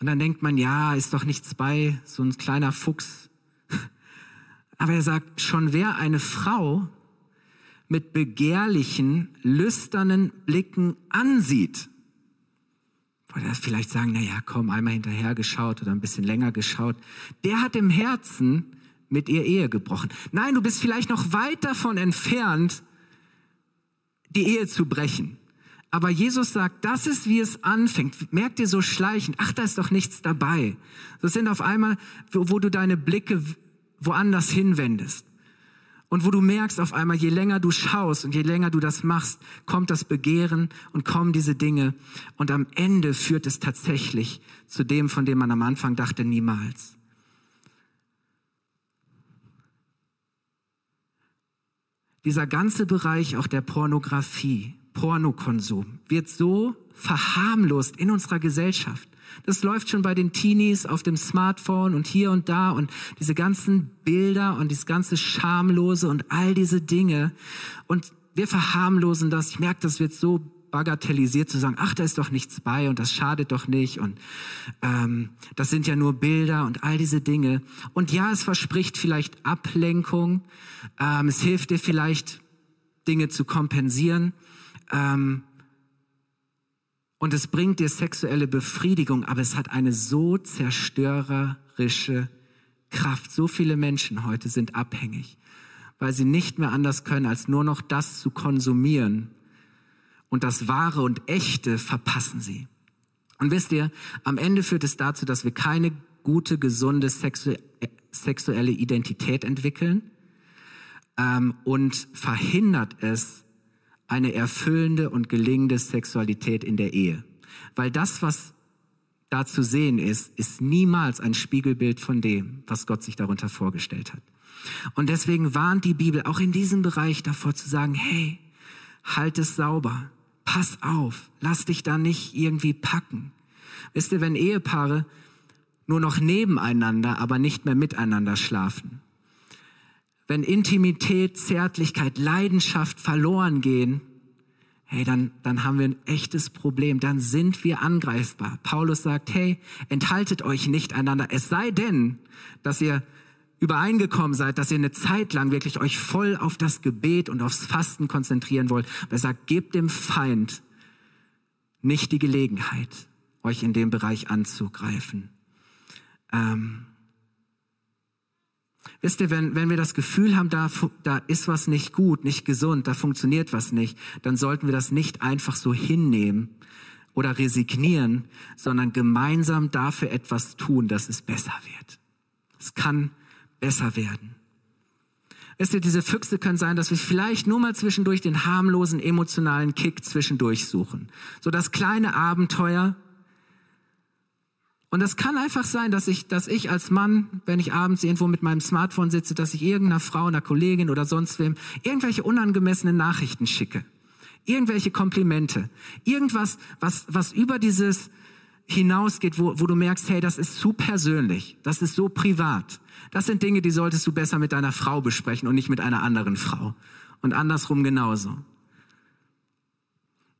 Und dann denkt man, ja, ist doch nichts bei, so ein kleiner Fuchs. <laughs> Aber er sagt, schon wer eine Frau mit begehrlichen, lüsternen Blicken ansieht, oder vielleicht sagen, na ja, komm, einmal hinterher geschaut oder ein bisschen länger geschaut, der hat im Herzen mit ihr Ehe gebrochen. Nein, du bist vielleicht noch weit davon entfernt, die Ehe zu brechen. Aber Jesus sagt, das ist, wie es anfängt. Merkt ihr so schleichend, ach, da ist doch nichts dabei. Das sind auf einmal, wo, wo du deine Blicke woanders hinwendest. Und wo du merkst auf einmal, je länger du schaust und je länger du das machst, kommt das Begehren und kommen diese Dinge. Und am Ende führt es tatsächlich zu dem, von dem man am Anfang dachte, niemals. dieser ganze Bereich auch der Pornografie, Pornokonsum wird so verharmlost in unserer Gesellschaft. Das läuft schon bei den Teenies auf dem Smartphone und hier und da und diese ganzen Bilder und dieses ganze Schamlose und all diese Dinge. Und wir verharmlosen das. Ich merke, das wird so bagatellisiert zu sagen, ach, da ist doch nichts bei und das schadet doch nicht und ähm, das sind ja nur Bilder und all diese Dinge. Und ja, es verspricht vielleicht Ablenkung, ähm, es hilft dir vielleicht Dinge zu kompensieren ähm, und es bringt dir sexuelle Befriedigung, aber es hat eine so zerstörerische Kraft. So viele Menschen heute sind abhängig, weil sie nicht mehr anders können, als nur noch das zu konsumieren und das Wahre und Echte verpassen sie. Und wisst ihr, am Ende führt es dazu, dass wir keine gute, gesunde sexu sexuelle Identität entwickeln ähm, und verhindert es eine erfüllende und gelingende Sexualität in der Ehe. Weil das, was da zu sehen ist, ist niemals ein Spiegelbild von dem, was Gott sich darunter vorgestellt hat. Und deswegen warnt die Bibel auch in diesem Bereich davor zu sagen, hey, halt es sauber pass auf, lass dich da nicht irgendwie packen. Wisst ihr, wenn Ehepaare nur noch nebeneinander, aber nicht mehr miteinander schlafen, wenn Intimität, Zärtlichkeit, Leidenschaft verloren gehen, hey, dann, dann haben wir ein echtes Problem, dann sind wir angreifbar. Paulus sagt, hey, enthaltet euch nicht einander, es sei denn, dass ihr übereingekommen seid, dass ihr eine Zeit lang wirklich euch voll auf das Gebet und aufs Fasten konzentrieren wollt. er sagt, gebt dem Feind nicht die Gelegenheit, euch in dem Bereich anzugreifen. Ähm, wisst ihr, wenn, wenn wir das Gefühl haben, da, da ist was nicht gut, nicht gesund, da funktioniert was nicht, dann sollten wir das nicht einfach so hinnehmen oder resignieren, sondern gemeinsam dafür etwas tun, dass es besser wird. Es kann besser werden. Wisst ihr, diese Füchse können sein, dass wir vielleicht nur mal zwischendurch den harmlosen emotionalen Kick zwischendurch suchen. So das kleine Abenteuer. Und das kann einfach sein, dass ich, dass ich als Mann, wenn ich abends irgendwo mit meinem Smartphone sitze, dass ich irgendeiner Frau, einer Kollegin oder sonst wem irgendwelche unangemessenen Nachrichten schicke. Irgendwelche Komplimente. Irgendwas, was, was über dieses hinausgeht, wo, wo du merkst, hey, das ist zu persönlich. Das ist so privat. Das sind Dinge, die solltest du besser mit deiner Frau besprechen und nicht mit einer anderen Frau. Und andersrum genauso.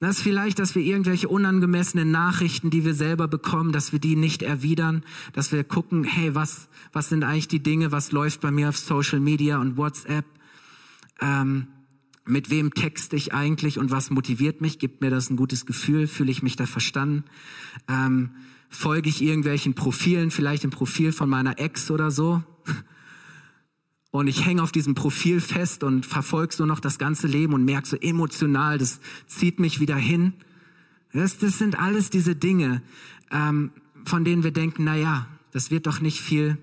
Das ist vielleicht, dass wir irgendwelche unangemessenen Nachrichten, die wir selber bekommen, dass wir die nicht erwidern, dass wir gucken, hey, was, was sind eigentlich die Dinge, was läuft bei mir auf Social Media und WhatsApp? Ähm, mit wem texte ich eigentlich und was motiviert mich? Gibt mir das ein gutes Gefühl? Fühle ich mich da verstanden? Ähm, folge ich irgendwelchen Profilen, vielleicht im Profil von meiner Ex oder so? Und ich hänge auf diesem Profil fest und verfolge so noch das ganze Leben und merke so emotional, das zieht mich wieder hin. Das, das sind alles diese Dinge, ähm, von denen wir denken, na ja, das wird doch nicht viel,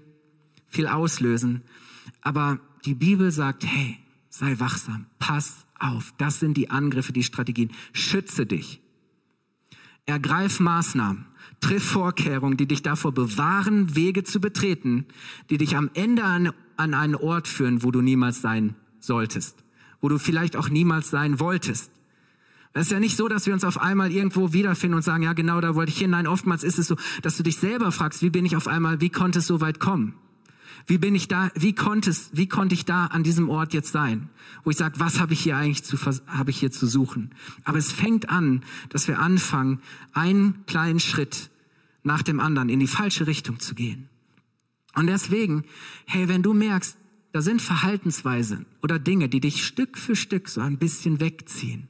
viel auslösen. Aber die Bibel sagt, hey, sei wachsam, pass auf. Das sind die Angriffe, die Strategien. Schütze dich. Ergreif Maßnahmen. Triff Vorkehrungen, die dich davor bewahren, Wege zu betreten, die dich am Ende an, an einen Ort führen, wo du niemals sein solltest, wo du vielleicht auch niemals sein wolltest. Es ist ja nicht so, dass wir uns auf einmal irgendwo wiederfinden und sagen, ja genau, da wollte ich hin. Nein, oftmals ist es so, dass du dich selber fragst, wie bin ich auf einmal, wie konnte es so weit kommen? Wie bin ich da, wie konnte es, wie konnte ich da an diesem Ort jetzt sein? Wo ich sage, was habe ich hier eigentlich zu, habe ich hier zu suchen? Aber es fängt an, dass wir anfangen, einen kleinen Schritt nach dem anderen in die falsche Richtung zu gehen. Und deswegen, hey, wenn du merkst, da sind Verhaltensweisen oder Dinge, die dich Stück für Stück so ein bisschen wegziehen,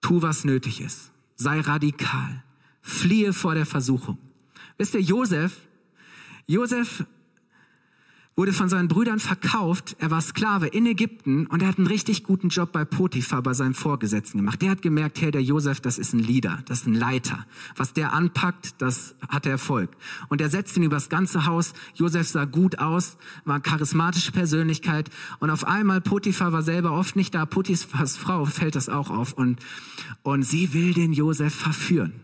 tu, was nötig ist. Sei radikal. Fliehe vor der Versuchung. Wisst ihr, Josef, Josef wurde von seinen Brüdern verkauft. Er war Sklave in Ägypten und er hat einen richtig guten Job bei Potiphar, bei seinem Vorgesetzten gemacht. Der hat gemerkt, hey, der Josef, das ist ein Leader, das ist ein Leiter. Was der anpackt, das hat Erfolg. Und er setzt ihn übers ganze Haus. Josef sah gut aus, war eine charismatische Persönlichkeit. Und auf einmal, Potiphar war selber oft nicht da. Potiphars Frau fällt das auch auf. Und, und sie will den Josef verführen.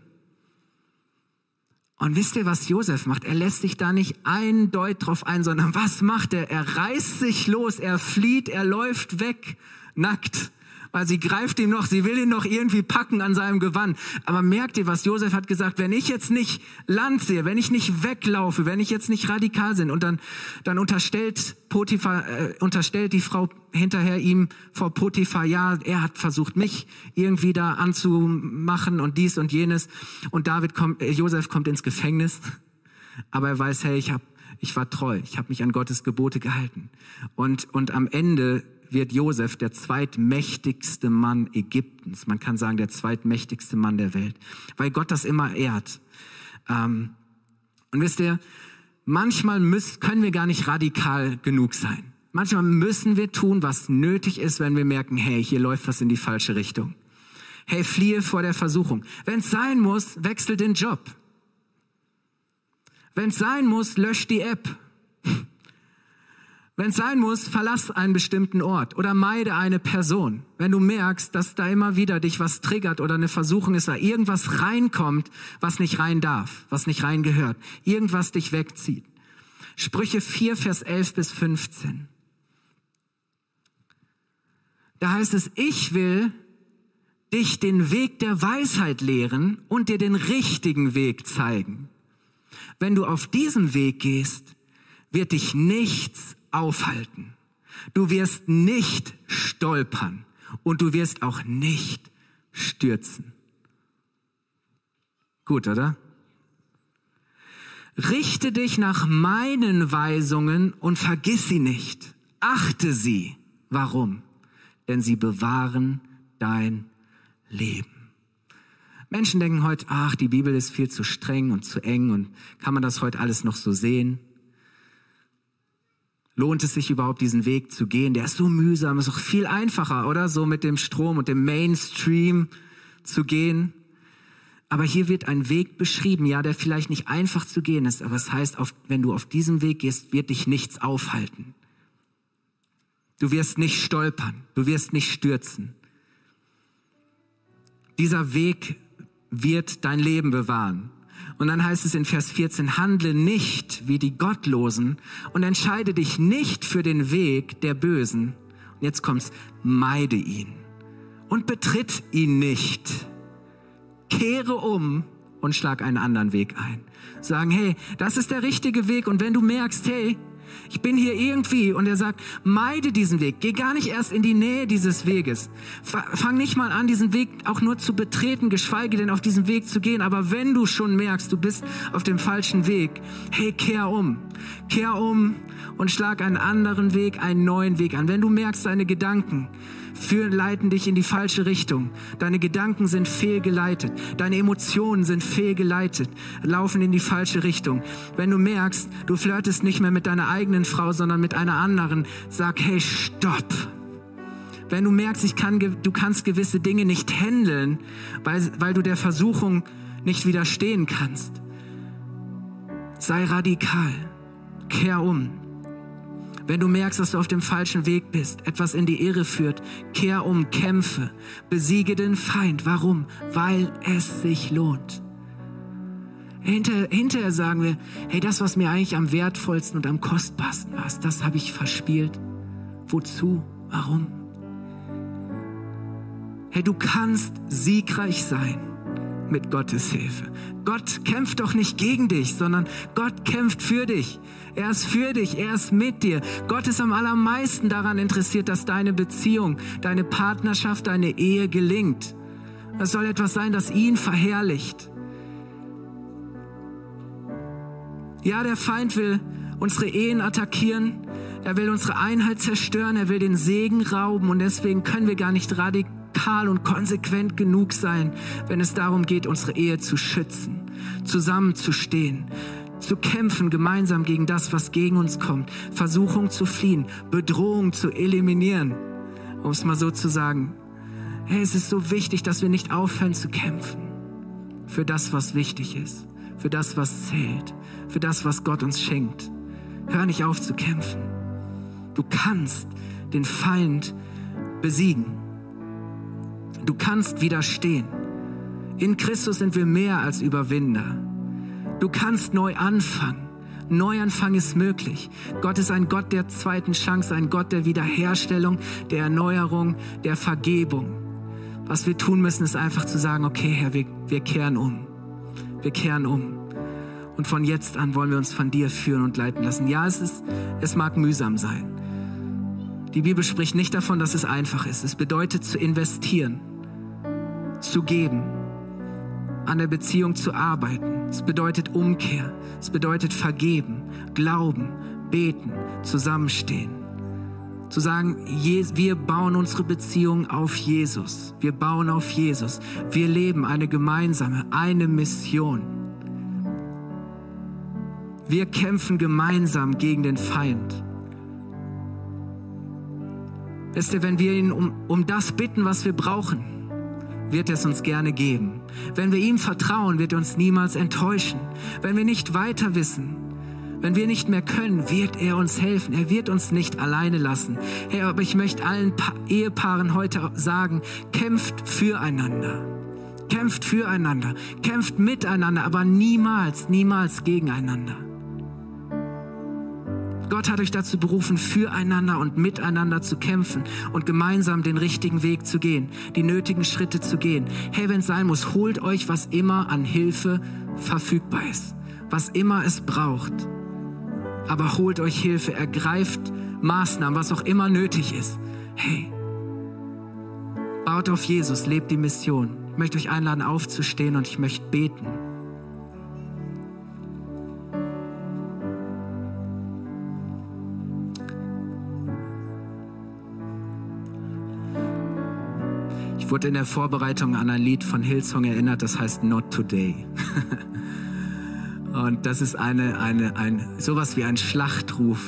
Und wisst ihr, was Josef macht? Er lässt sich da nicht ein Deut drauf ein, sondern was macht er? Er reißt sich los, er flieht, er läuft weg, nackt weil sie greift ihm noch, sie will ihn noch irgendwie packen an seinem Gewand. Aber merkt ihr, was Josef hat gesagt? Wenn ich jetzt nicht Land sehe, wenn ich nicht weglaufe, wenn ich jetzt nicht radikal bin und dann, dann unterstellt Potiphar, äh, unterstellt die Frau hinterher ihm vor Potiphar, ja, er hat versucht, mich irgendwie da anzumachen und dies und jenes. Und David kommt, äh, Josef kommt ins Gefängnis. Aber er weiß, hey, ich hab, ich war treu, ich habe mich an Gottes Gebote gehalten. Und, und am Ende wird Josef der zweitmächtigste Mann Ägyptens. Man kann sagen, der zweitmächtigste Mann der Welt, weil Gott das immer ehrt. Ähm, und wisst ihr, manchmal müssen, können wir gar nicht radikal genug sein. Manchmal müssen wir tun, was nötig ist, wenn wir merken, hey, hier läuft was in die falsche Richtung. Hey, fliehe vor der Versuchung. Wenn es sein muss, wechsel den Job. Wenn es sein muss, lösch die App. Wenn es sein muss, verlass einen bestimmten Ort oder meide eine Person. Wenn du merkst, dass da immer wieder dich was triggert oder eine Versuchung ist, da irgendwas reinkommt, was nicht rein darf, was nicht rein gehört, irgendwas dich wegzieht. Sprüche 4, Vers 11 bis 15. Da heißt es, ich will dich den Weg der Weisheit lehren und dir den richtigen Weg zeigen. Wenn du auf diesem Weg gehst, wird dich nichts aufhalten. Du wirst nicht stolpern und du wirst auch nicht stürzen. Gut, oder? Richte dich nach meinen Weisungen und vergiss sie nicht. Achte sie. Warum? Denn sie bewahren dein Leben. Menschen denken heute, ach, die Bibel ist viel zu streng und zu eng und kann man das heute alles noch so sehen? Lohnt es sich überhaupt, diesen Weg zu gehen? Der ist so mühsam, ist auch viel einfacher, oder? So mit dem Strom und dem Mainstream zu gehen. Aber hier wird ein Weg beschrieben, ja, der vielleicht nicht einfach zu gehen ist, aber es heißt, auf, wenn du auf diesem Weg gehst, wird dich nichts aufhalten. Du wirst nicht stolpern, du wirst nicht stürzen. Dieser Weg wird dein Leben bewahren. Und dann heißt es in Vers 14, handle nicht wie die Gottlosen und entscheide dich nicht für den Weg der Bösen. Und jetzt kommt's, meide ihn und betritt ihn nicht. Kehre um und schlag einen anderen Weg ein. Sagen, hey, das ist der richtige Weg. Und wenn du merkst, hey, ich bin hier irgendwie und er sagt, meide diesen Weg. Geh gar nicht erst in die Nähe dieses Weges. Fang nicht mal an, diesen Weg auch nur zu betreten, geschweige denn auf diesen Weg zu gehen. Aber wenn du schon merkst, du bist auf dem falschen Weg, hey, kehr um. Kehr um und schlag einen anderen Weg, einen neuen Weg an. Wenn du merkst, deine Gedanken führen, leiten dich in die falsche Richtung. Deine Gedanken sind fehlgeleitet. Deine Emotionen sind fehlgeleitet, laufen in die falsche Richtung. Wenn du merkst, du flirtest nicht mehr mit deiner eigenen Frau, sondern mit einer anderen, sag, hey, stopp. Wenn du merkst, ich kann, du kannst gewisse Dinge nicht handeln, weil, weil du der Versuchung nicht widerstehen kannst, sei radikal. kehr um. Wenn du merkst, dass du auf dem falschen Weg bist, etwas in die Irre führt, kehr um, kämpfe, besiege den Feind. Warum? Weil es sich lohnt. Hinter, hinterher sagen wir, hey, das, was mir eigentlich am wertvollsten und am kostbarsten war, das habe ich verspielt. Wozu? Warum? Hey, du kannst siegreich sein mit Gottes Hilfe. Gott kämpft doch nicht gegen dich, sondern Gott kämpft für dich. Er ist für dich, er ist mit dir. Gott ist am allermeisten daran interessiert, dass deine Beziehung, deine Partnerschaft, deine Ehe gelingt. Das soll etwas sein, das ihn verherrlicht. Ja, der Feind will unsere Ehen attackieren. Er will unsere Einheit zerstören. Er will den Segen rauben. Und deswegen können wir gar nicht radikal und konsequent genug sein, wenn es darum geht, unsere Ehe zu schützen, zusammenzustehen, zu kämpfen gemeinsam gegen das, was gegen uns kommt, Versuchung zu fliehen, Bedrohung zu eliminieren, um es mal so zu sagen. Hey, es ist so wichtig, dass wir nicht aufhören zu kämpfen für das, was wichtig ist, für das, was zählt, für das, was Gott uns schenkt. Hör nicht auf zu kämpfen. Du kannst den Feind besiegen. Du kannst widerstehen. In Christus sind wir mehr als Überwinder. Du kannst neu anfangen. Neuanfang ist möglich. Gott ist ein Gott der zweiten Chance, ein Gott der Wiederherstellung, der Erneuerung, der Vergebung. Was wir tun müssen, ist einfach zu sagen, okay Herr, wir, wir kehren um. Wir kehren um. Und von jetzt an wollen wir uns von dir führen und leiten lassen. Ja, es, ist, es mag mühsam sein. Die Bibel spricht nicht davon, dass es einfach ist. Es bedeutet zu investieren, zu geben, an der Beziehung zu arbeiten. Es bedeutet Umkehr. Es bedeutet vergeben, glauben, beten, zusammenstehen. Zu sagen, wir bauen unsere Beziehung auf Jesus. Wir bauen auf Jesus. Wir leben eine gemeinsame, eine Mission. Wir kämpfen gemeinsam gegen den Feind. Wisst ihr, wenn wir ihn um, um das bitten, was wir brauchen, wird es uns gerne geben. Wenn wir ihm vertrauen, wird er uns niemals enttäuschen. Wenn wir nicht weiter wissen, wenn wir nicht mehr können, wird er uns helfen. Er wird uns nicht alleine lassen. Hey, aber ich möchte allen pa Ehepaaren heute sagen, kämpft füreinander. Kämpft füreinander. Kämpft miteinander, aber niemals, niemals gegeneinander. Gott hat euch dazu berufen, füreinander und miteinander zu kämpfen und gemeinsam den richtigen Weg zu gehen, die nötigen Schritte zu gehen. Hey, wenn es sein muss, holt euch, was immer an Hilfe verfügbar ist, was immer es braucht. Aber holt euch Hilfe, ergreift Maßnahmen, was auch immer nötig ist. Hey, baut auf Jesus, lebt die Mission. Ich möchte euch einladen, aufzustehen und ich möchte beten. Ich wurde in der Vorbereitung an ein Lied von Hillsong erinnert, das heißt Not Today. <laughs> Und das ist eine, eine, ein, sowas wie ein Schlachtruf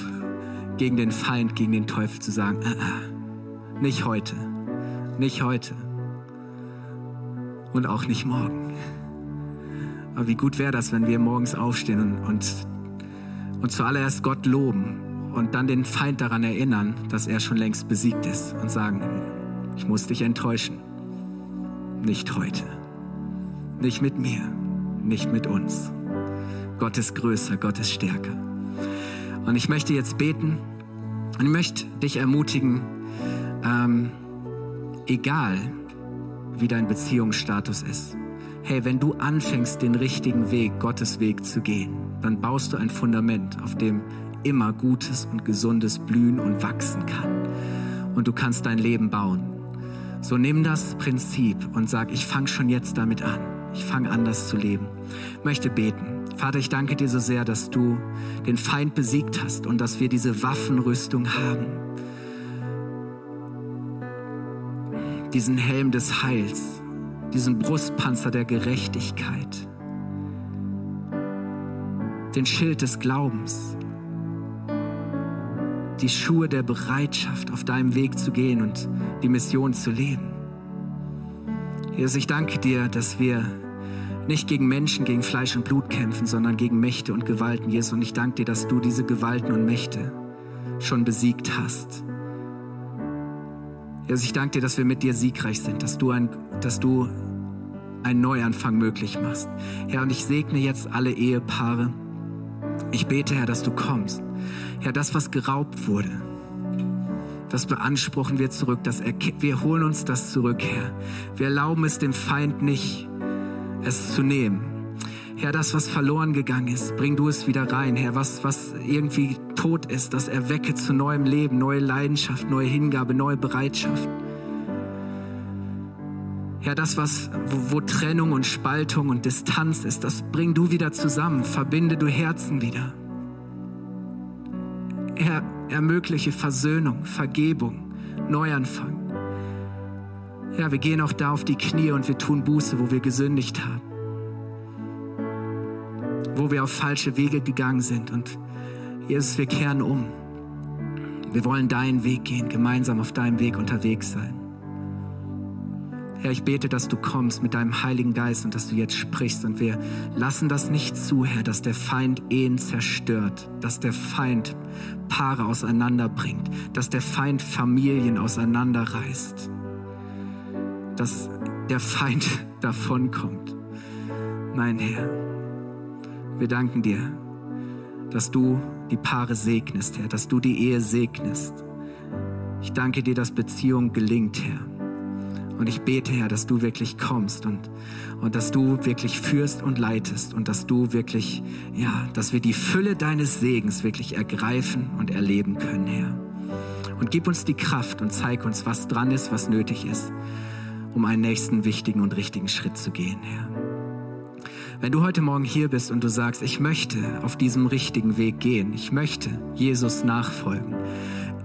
gegen den Feind, gegen den Teufel zu sagen, äh, äh, nicht heute, nicht heute und auch nicht morgen. Aber wie gut wäre das, wenn wir morgens aufstehen und, und, und zuallererst Gott loben und dann den Feind daran erinnern, dass er schon längst besiegt ist und sagen, ich muss dich enttäuschen. Nicht heute. Nicht mit mir. Nicht mit uns. Gott ist größer, Gott ist stärker. Und ich möchte jetzt beten und ich möchte dich ermutigen, ähm, egal wie dein Beziehungsstatus ist, hey, wenn du anfängst, den richtigen Weg, Gottes Weg zu gehen, dann baust du ein Fundament, auf dem immer Gutes und Gesundes blühen und wachsen kann. Und du kannst dein Leben bauen. So nimm das Prinzip und sag, ich fange schon jetzt damit an. Ich fange an, das zu leben. Ich möchte beten. Vater, ich danke dir so sehr, dass du den Feind besiegt hast und dass wir diese Waffenrüstung haben. Diesen Helm des Heils, diesen Brustpanzer der Gerechtigkeit, den Schild des Glaubens, die Schuhe der Bereitschaft, auf deinem Weg zu gehen und die Mission zu leben. Jesus, ich danke dir, dass wir nicht gegen Menschen, gegen Fleisch und Blut kämpfen, sondern gegen Mächte und Gewalten, Jesus. Und ich danke dir, dass du diese Gewalten und Mächte schon besiegt hast. Jesus, ich danke dir, dass wir mit dir siegreich sind, dass du, ein, dass du einen Neuanfang möglich machst. Herr, und ich segne jetzt alle Ehepaare. Ich bete, Herr, dass du kommst. Herr, das, was geraubt wurde, das beanspruchen wir zurück. Das wir holen uns das zurück, Herr. Wir erlauben es dem Feind nicht, es zu nehmen. Herr, das, was verloren gegangen ist, bring du es wieder rein. Herr, was, was irgendwie tot ist, das erwecke zu neuem Leben, neue Leidenschaft, neue Hingabe, neue Bereitschaft. Herr, das, was, wo, wo Trennung und Spaltung und Distanz ist, das bring du wieder zusammen. Verbinde du Herzen wieder. Herr, ermögliche Versöhnung, Vergebung, Neuanfang. Ja, wir gehen auch da auf die Knie und wir tun Buße, wo wir gesündigt haben. Wo wir auf falsche Wege gegangen sind. Und Jesus, wir kehren um. Wir wollen deinen Weg gehen, gemeinsam auf deinem Weg unterwegs sein. Herr, ich bete, dass du kommst mit deinem Heiligen Geist und dass du jetzt sprichst. Und wir lassen das nicht zu, Herr, dass der Feind Ehen zerstört, dass der Feind Paare auseinanderbringt, dass der Feind Familien auseinanderreißt, dass der Feind <laughs> davonkommt. Mein Herr, wir danken dir, dass du die Paare segnest, Herr, dass du die Ehe segnest. Ich danke dir, dass Beziehung gelingt, Herr. Und ich bete, Herr, dass du wirklich kommst und, und dass du wirklich führst und leitest und dass du wirklich, ja, dass wir die Fülle deines Segens wirklich ergreifen und erleben können, Herr. Und gib uns die Kraft und zeig uns, was dran ist, was nötig ist, um einen nächsten wichtigen und richtigen Schritt zu gehen, Herr. Wenn du heute Morgen hier bist und du sagst, ich möchte auf diesem richtigen Weg gehen, ich möchte Jesus nachfolgen,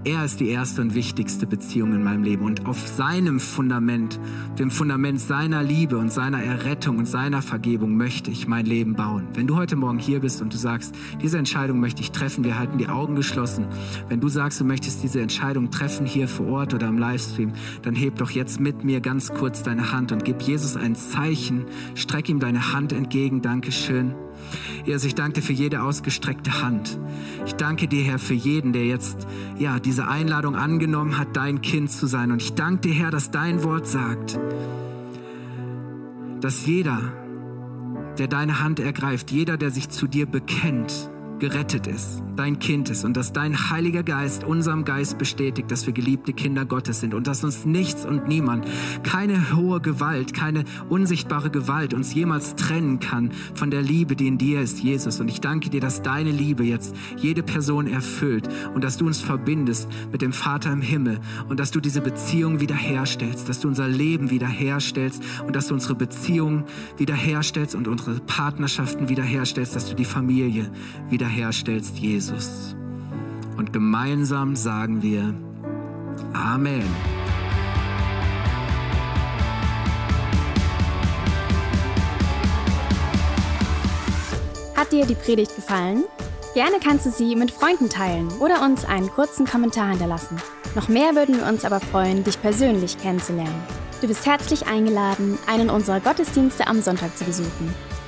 er ist die erste und wichtigste Beziehung in meinem Leben. Und auf seinem Fundament, dem Fundament seiner Liebe und seiner Errettung und seiner Vergebung möchte ich mein Leben bauen. Wenn du heute Morgen hier bist und du sagst, diese Entscheidung möchte ich treffen, wir halten die Augen geschlossen. Wenn du sagst, du möchtest diese Entscheidung treffen hier vor Ort oder im Livestream, dann heb doch jetzt mit mir ganz kurz deine Hand und gib Jesus ein Zeichen. Streck ihm deine Hand entgegen. Dankeschön. Jesus, ich danke dir für jede ausgestreckte Hand. Ich danke dir, Herr, für jeden, der jetzt, ja, diese Einladung angenommen hat, dein Kind zu sein. Und ich danke dir, Herr, dass dein Wort sagt, dass jeder, der deine Hand ergreift, jeder, der sich zu dir bekennt, gerettet ist, dein Kind ist und dass dein Heiliger Geist unserem Geist bestätigt, dass wir geliebte Kinder Gottes sind und dass uns nichts und niemand, keine hohe Gewalt, keine unsichtbare Gewalt uns jemals trennen kann von der Liebe, die in dir ist, Jesus. Und ich danke dir, dass deine Liebe jetzt jede Person erfüllt und dass du uns verbindest mit dem Vater im Himmel und dass du diese Beziehung wiederherstellst, dass du unser Leben wiederherstellst und dass du unsere Beziehungen wiederherstellst und unsere Partnerschaften wiederherstellst, dass du die Familie wieder wiederherstellst, Jesus. Und gemeinsam sagen wir Amen. Hat dir die Predigt gefallen? Gerne kannst du sie mit Freunden teilen oder uns einen kurzen Kommentar hinterlassen. Noch mehr würden wir uns aber freuen, dich persönlich kennenzulernen. Du bist herzlich eingeladen, einen unserer Gottesdienste am Sonntag zu besuchen.